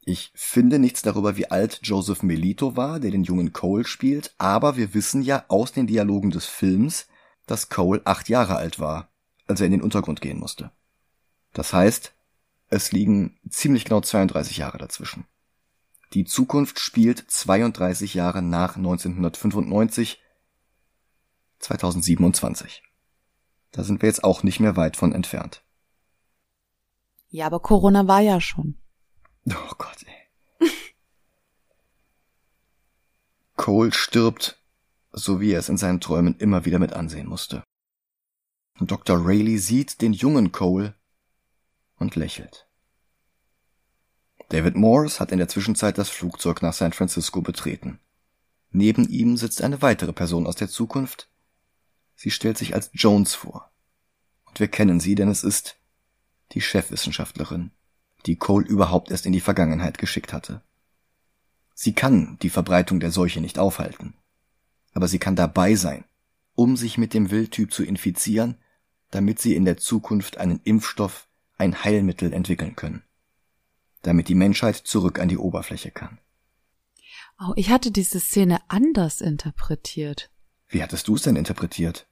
Ich finde nichts darüber, wie alt Joseph Melito war, der den jungen Cole spielt, aber wir wissen ja aus den Dialogen des Films, dass Cole acht Jahre alt war, als er in den Untergrund gehen musste. Das heißt, es liegen ziemlich genau 32 Jahre dazwischen. Die Zukunft spielt 32 Jahre nach 1995 2027. Da sind wir jetzt auch nicht mehr weit von entfernt. Ja, aber Corona war ja schon. Oh Gott, ey. <laughs> Cole stirbt, so wie er es in seinen Träumen immer wieder mit ansehen musste. Dr. Rayleigh sieht den jungen Cole und lächelt. David Morse hat in der Zwischenzeit das Flugzeug nach San Francisco betreten. Neben ihm sitzt eine weitere Person aus der Zukunft, Sie stellt sich als Jones vor. Und wir kennen sie, denn es ist die Chefwissenschaftlerin, die Cole überhaupt erst in die Vergangenheit geschickt hatte. Sie kann die Verbreitung der Seuche nicht aufhalten, aber sie kann dabei sein, um sich mit dem Wildtyp zu infizieren, damit sie in der Zukunft einen Impfstoff, ein Heilmittel entwickeln können, damit die Menschheit zurück an die Oberfläche kann. Oh, ich hatte diese Szene anders interpretiert. Wie hattest du es denn interpretiert?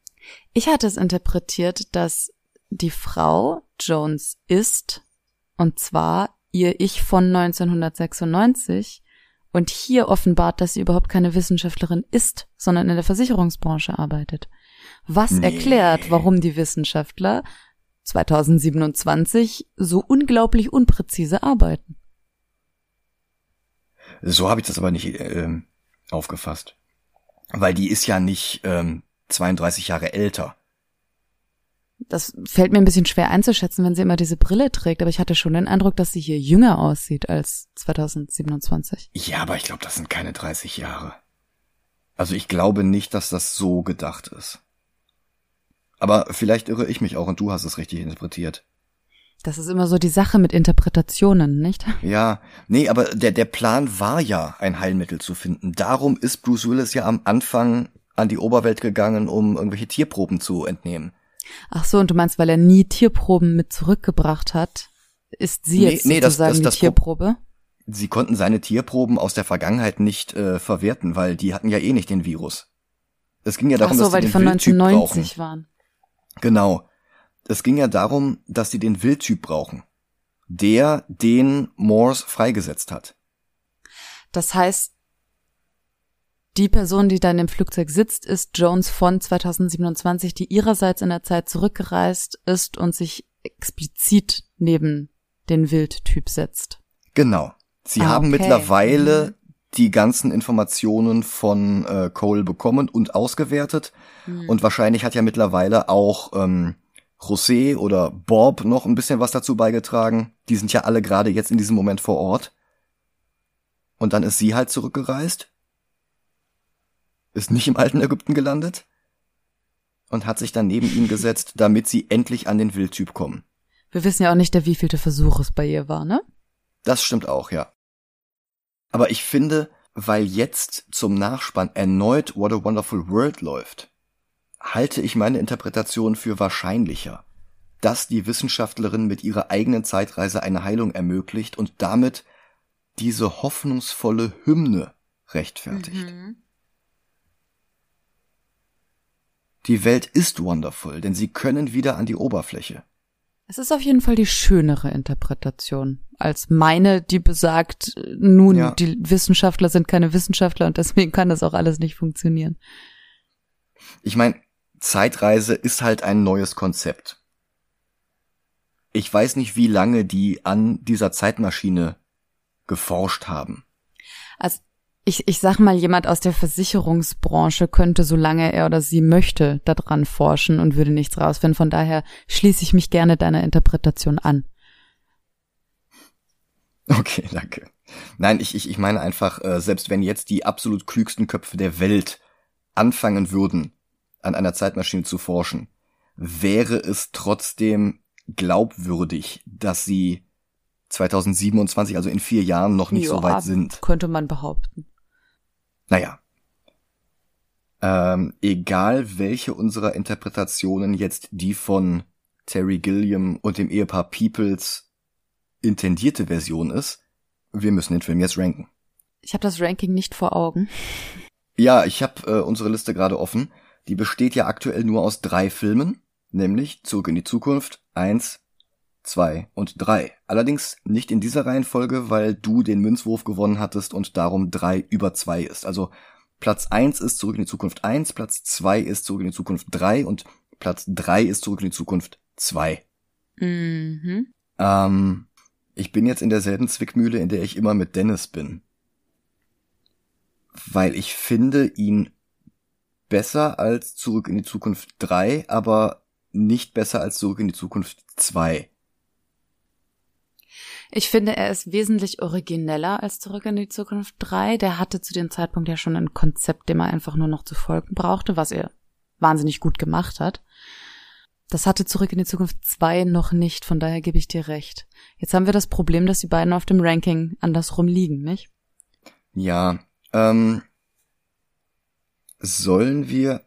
Ich hatte es interpretiert, dass die Frau Jones ist, und zwar ihr Ich von 1996, und hier offenbart, dass sie überhaupt keine Wissenschaftlerin ist, sondern in der Versicherungsbranche arbeitet. Was nee. erklärt, warum die Wissenschaftler 2027 so unglaublich unpräzise arbeiten. So habe ich das aber nicht äh, aufgefasst. Weil die ist ja nicht ähm, 32 Jahre älter. Das fällt mir ein bisschen schwer einzuschätzen, wenn sie immer diese Brille trägt, aber ich hatte schon den Eindruck, dass sie hier jünger aussieht als 2027. Ja, aber ich glaube, das sind keine 30 Jahre. Also ich glaube nicht, dass das so gedacht ist. Aber vielleicht irre ich mich auch und du hast es richtig interpretiert. Das ist immer so die Sache mit Interpretationen, nicht? Ja, nee, aber der, der Plan war ja, ein Heilmittel zu finden. Darum ist Bruce Willis ja am Anfang an die Oberwelt gegangen, um irgendwelche Tierproben zu entnehmen. Ach so, und du meinst, weil er nie Tierproben mit zurückgebracht hat, ist sie jetzt nee, sozusagen das, das, das die Tierprobe? Sie konnten seine Tierproben aus der Vergangenheit nicht äh, verwerten, weil die hatten ja eh nicht den Virus. Es ging ja darum, Ach so, dass weil die, die von 1990 waren. Genau. Es ging ja darum, dass sie den Wildtyp brauchen. Der, den Morse freigesetzt hat. Das heißt, die Person, die da in dem Flugzeug sitzt, ist Jones von 2027, die ihrerseits in der Zeit zurückgereist ist und sich explizit neben den Wildtyp setzt. Genau. Sie ah, haben okay. mittlerweile mhm. die ganzen Informationen von äh, Cole bekommen und ausgewertet. Mhm. Und wahrscheinlich hat ja mittlerweile auch ähm, José oder Bob noch ein bisschen was dazu beigetragen. Die sind ja alle gerade jetzt in diesem Moment vor Ort. Und dann ist sie halt zurückgereist. Ist nicht im alten Ägypten gelandet. Und hat sich dann neben ihm gesetzt, damit sie endlich an den Wildtyp kommen. Wir wissen ja auch nicht, der wievielte Versuch es bei ihr war, ne? Das stimmt auch, ja. Aber ich finde, weil jetzt zum Nachspann erneut What a Wonderful World läuft, halte ich meine Interpretation für wahrscheinlicher, dass die Wissenschaftlerin mit ihrer eigenen Zeitreise eine Heilung ermöglicht und damit diese hoffnungsvolle Hymne rechtfertigt. Mhm. Die Welt ist wonderful, denn sie können wieder an die Oberfläche. Es ist auf jeden Fall die schönere Interpretation als meine, die besagt, nun, ja. die Wissenschaftler sind keine Wissenschaftler und deswegen kann das auch alles nicht funktionieren. Ich meine, Zeitreise ist halt ein neues Konzept. Ich weiß nicht, wie lange die an dieser Zeitmaschine geforscht haben. Also ich, ich sag mal, jemand aus der Versicherungsbranche könnte, solange er oder sie möchte, daran forschen und würde nichts rausfinden. Von daher schließe ich mich gerne deiner Interpretation an. Okay, <laughs> danke. Nein, ich, ich, ich meine einfach, äh, selbst wenn jetzt die absolut klügsten Köpfe der Welt anfangen würden, an einer Zeitmaschine zu forschen, wäre es trotzdem glaubwürdig, dass sie 2027, also in vier Jahren, noch nicht ja, so weit sind. Könnte man behaupten. Naja. Ähm, egal welche unserer Interpretationen jetzt die von Terry Gilliam und dem Ehepaar Peoples intendierte Version ist, wir müssen den Film jetzt ranken. Ich habe das Ranking nicht vor Augen. Ja, ich habe äh, unsere Liste gerade offen. Die besteht ja aktuell nur aus drei Filmen, nämlich Zurück in die Zukunft, eins, zwei und drei. Allerdings nicht in dieser Reihenfolge, weil du den Münzwurf gewonnen hattest und darum drei über zwei ist. Also Platz eins ist Zurück in die Zukunft eins, Platz zwei ist Zurück in die Zukunft drei und Platz drei ist Zurück in die Zukunft zwei. Mhm. Ähm, ich bin jetzt in derselben Zwickmühle, in der ich immer mit Dennis bin. Weil ich finde ihn besser als Zurück in die Zukunft 3, aber nicht besser als Zurück in die Zukunft 2. Ich finde, er ist wesentlich origineller als Zurück in die Zukunft 3. Der hatte zu dem Zeitpunkt ja schon ein Konzept, dem er einfach nur noch zu folgen brauchte, was er wahnsinnig gut gemacht hat. Das hatte Zurück in die Zukunft 2 noch nicht, von daher gebe ich dir recht. Jetzt haben wir das Problem, dass die beiden auf dem Ranking andersrum liegen, nicht? Ja, ähm, sollen wir,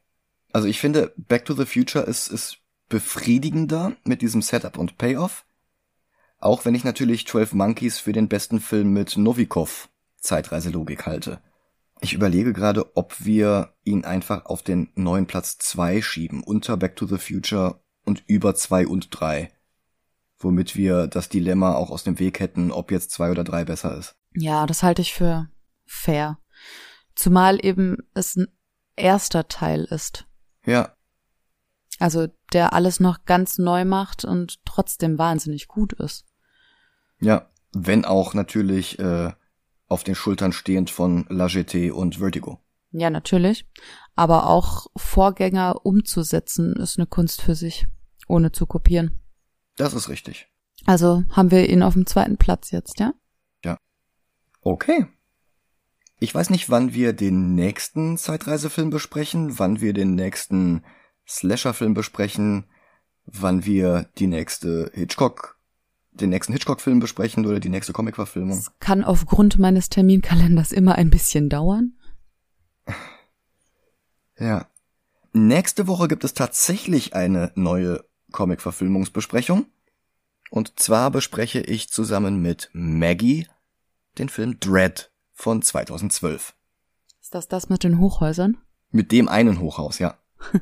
also ich finde, Back to the Future ist, ist befriedigender mit diesem Setup und Payoff. Auch wenn ich natürlich 12 Monkeys für den besten Film mit Novikov Zeitreiselogik halte. Ich überlege gerade, ob wir ihn einfach auf den neuen Platz 2 schieben, unter Back to the Future und über 2 und 3. Womit wir das Dilemma auch aus dem Weg hätten, ob jetzt 2 oder 3 besser ist. Ja, das halte ich für fair. Zumal eben es erster Teil ist. Ja. Also der alles noch ganz neu macht und trotzdem wahnsinnig gut ist. Ja, wenn auch natürlich äh, auf den Schultern stehend von La GT und Vertigo. Ja, natürlich. Aber auch Vorgänger umzusetzen ist eine Kunst für sich, ohne zu kopieren. Das ist richtig. Also haben wir ihn auf dem zweiten Platz jetzt, ja? Ja. Okay. Ich weiß nicht, wann wir den nächsten Zeitreisefilm besprechen, wann wir den nächsten Slasher-Film besprechen, wann wir die nächste Hitchcock, den nächsten Hitchcock-Film besprechen oder die nächste Comic-Verfilmung. Das kann aufgrund meines Terminkalenders immer ein bisschen dauern. <laughs> Ja. Nächste Woche gibt es tatsächlich eine neue Comic-Verfilmungsbesprechung. Und zwar bespreche ich zusammen mit Maggie den Film Dread von 2012. Ist das das mit den Hochhäusern? Mit dem einen Hochhaus, ja. <laughs>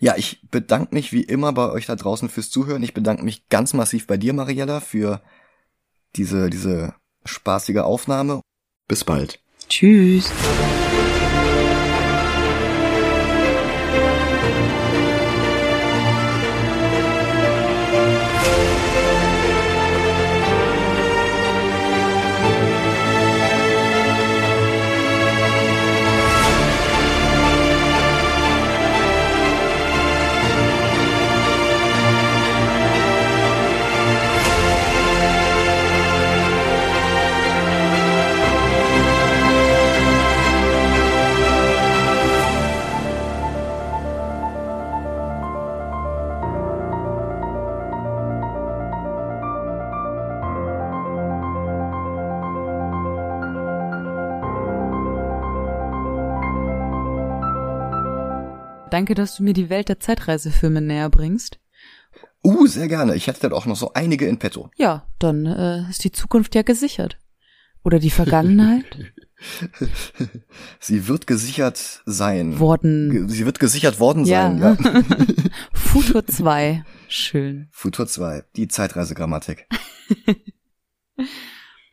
ja, ich bedanke mich wie immer bei euch da draußen fürs Zuhören. Ich bedanke mich ganz massiv bei dir, Mariella, für diese, diese spaßige Aufnahme. Bis bald. Tschüss. danke, dass du mir die Welt der Zeitreisefilme näher bringst. Uh, sehr gerne. Ich hätte da auch noch so einige in petto. Ja, dann äh, ist die Zukunft ja gesichert. Oder die Vergangenheit? <laughs> Sie wird gesichert sein. Worden. Sie wird gesichert worden ja. sein, ja. <laughs> Futur <laughs> 2. Schön. Futur 2. Die Zeitreisegrammatik.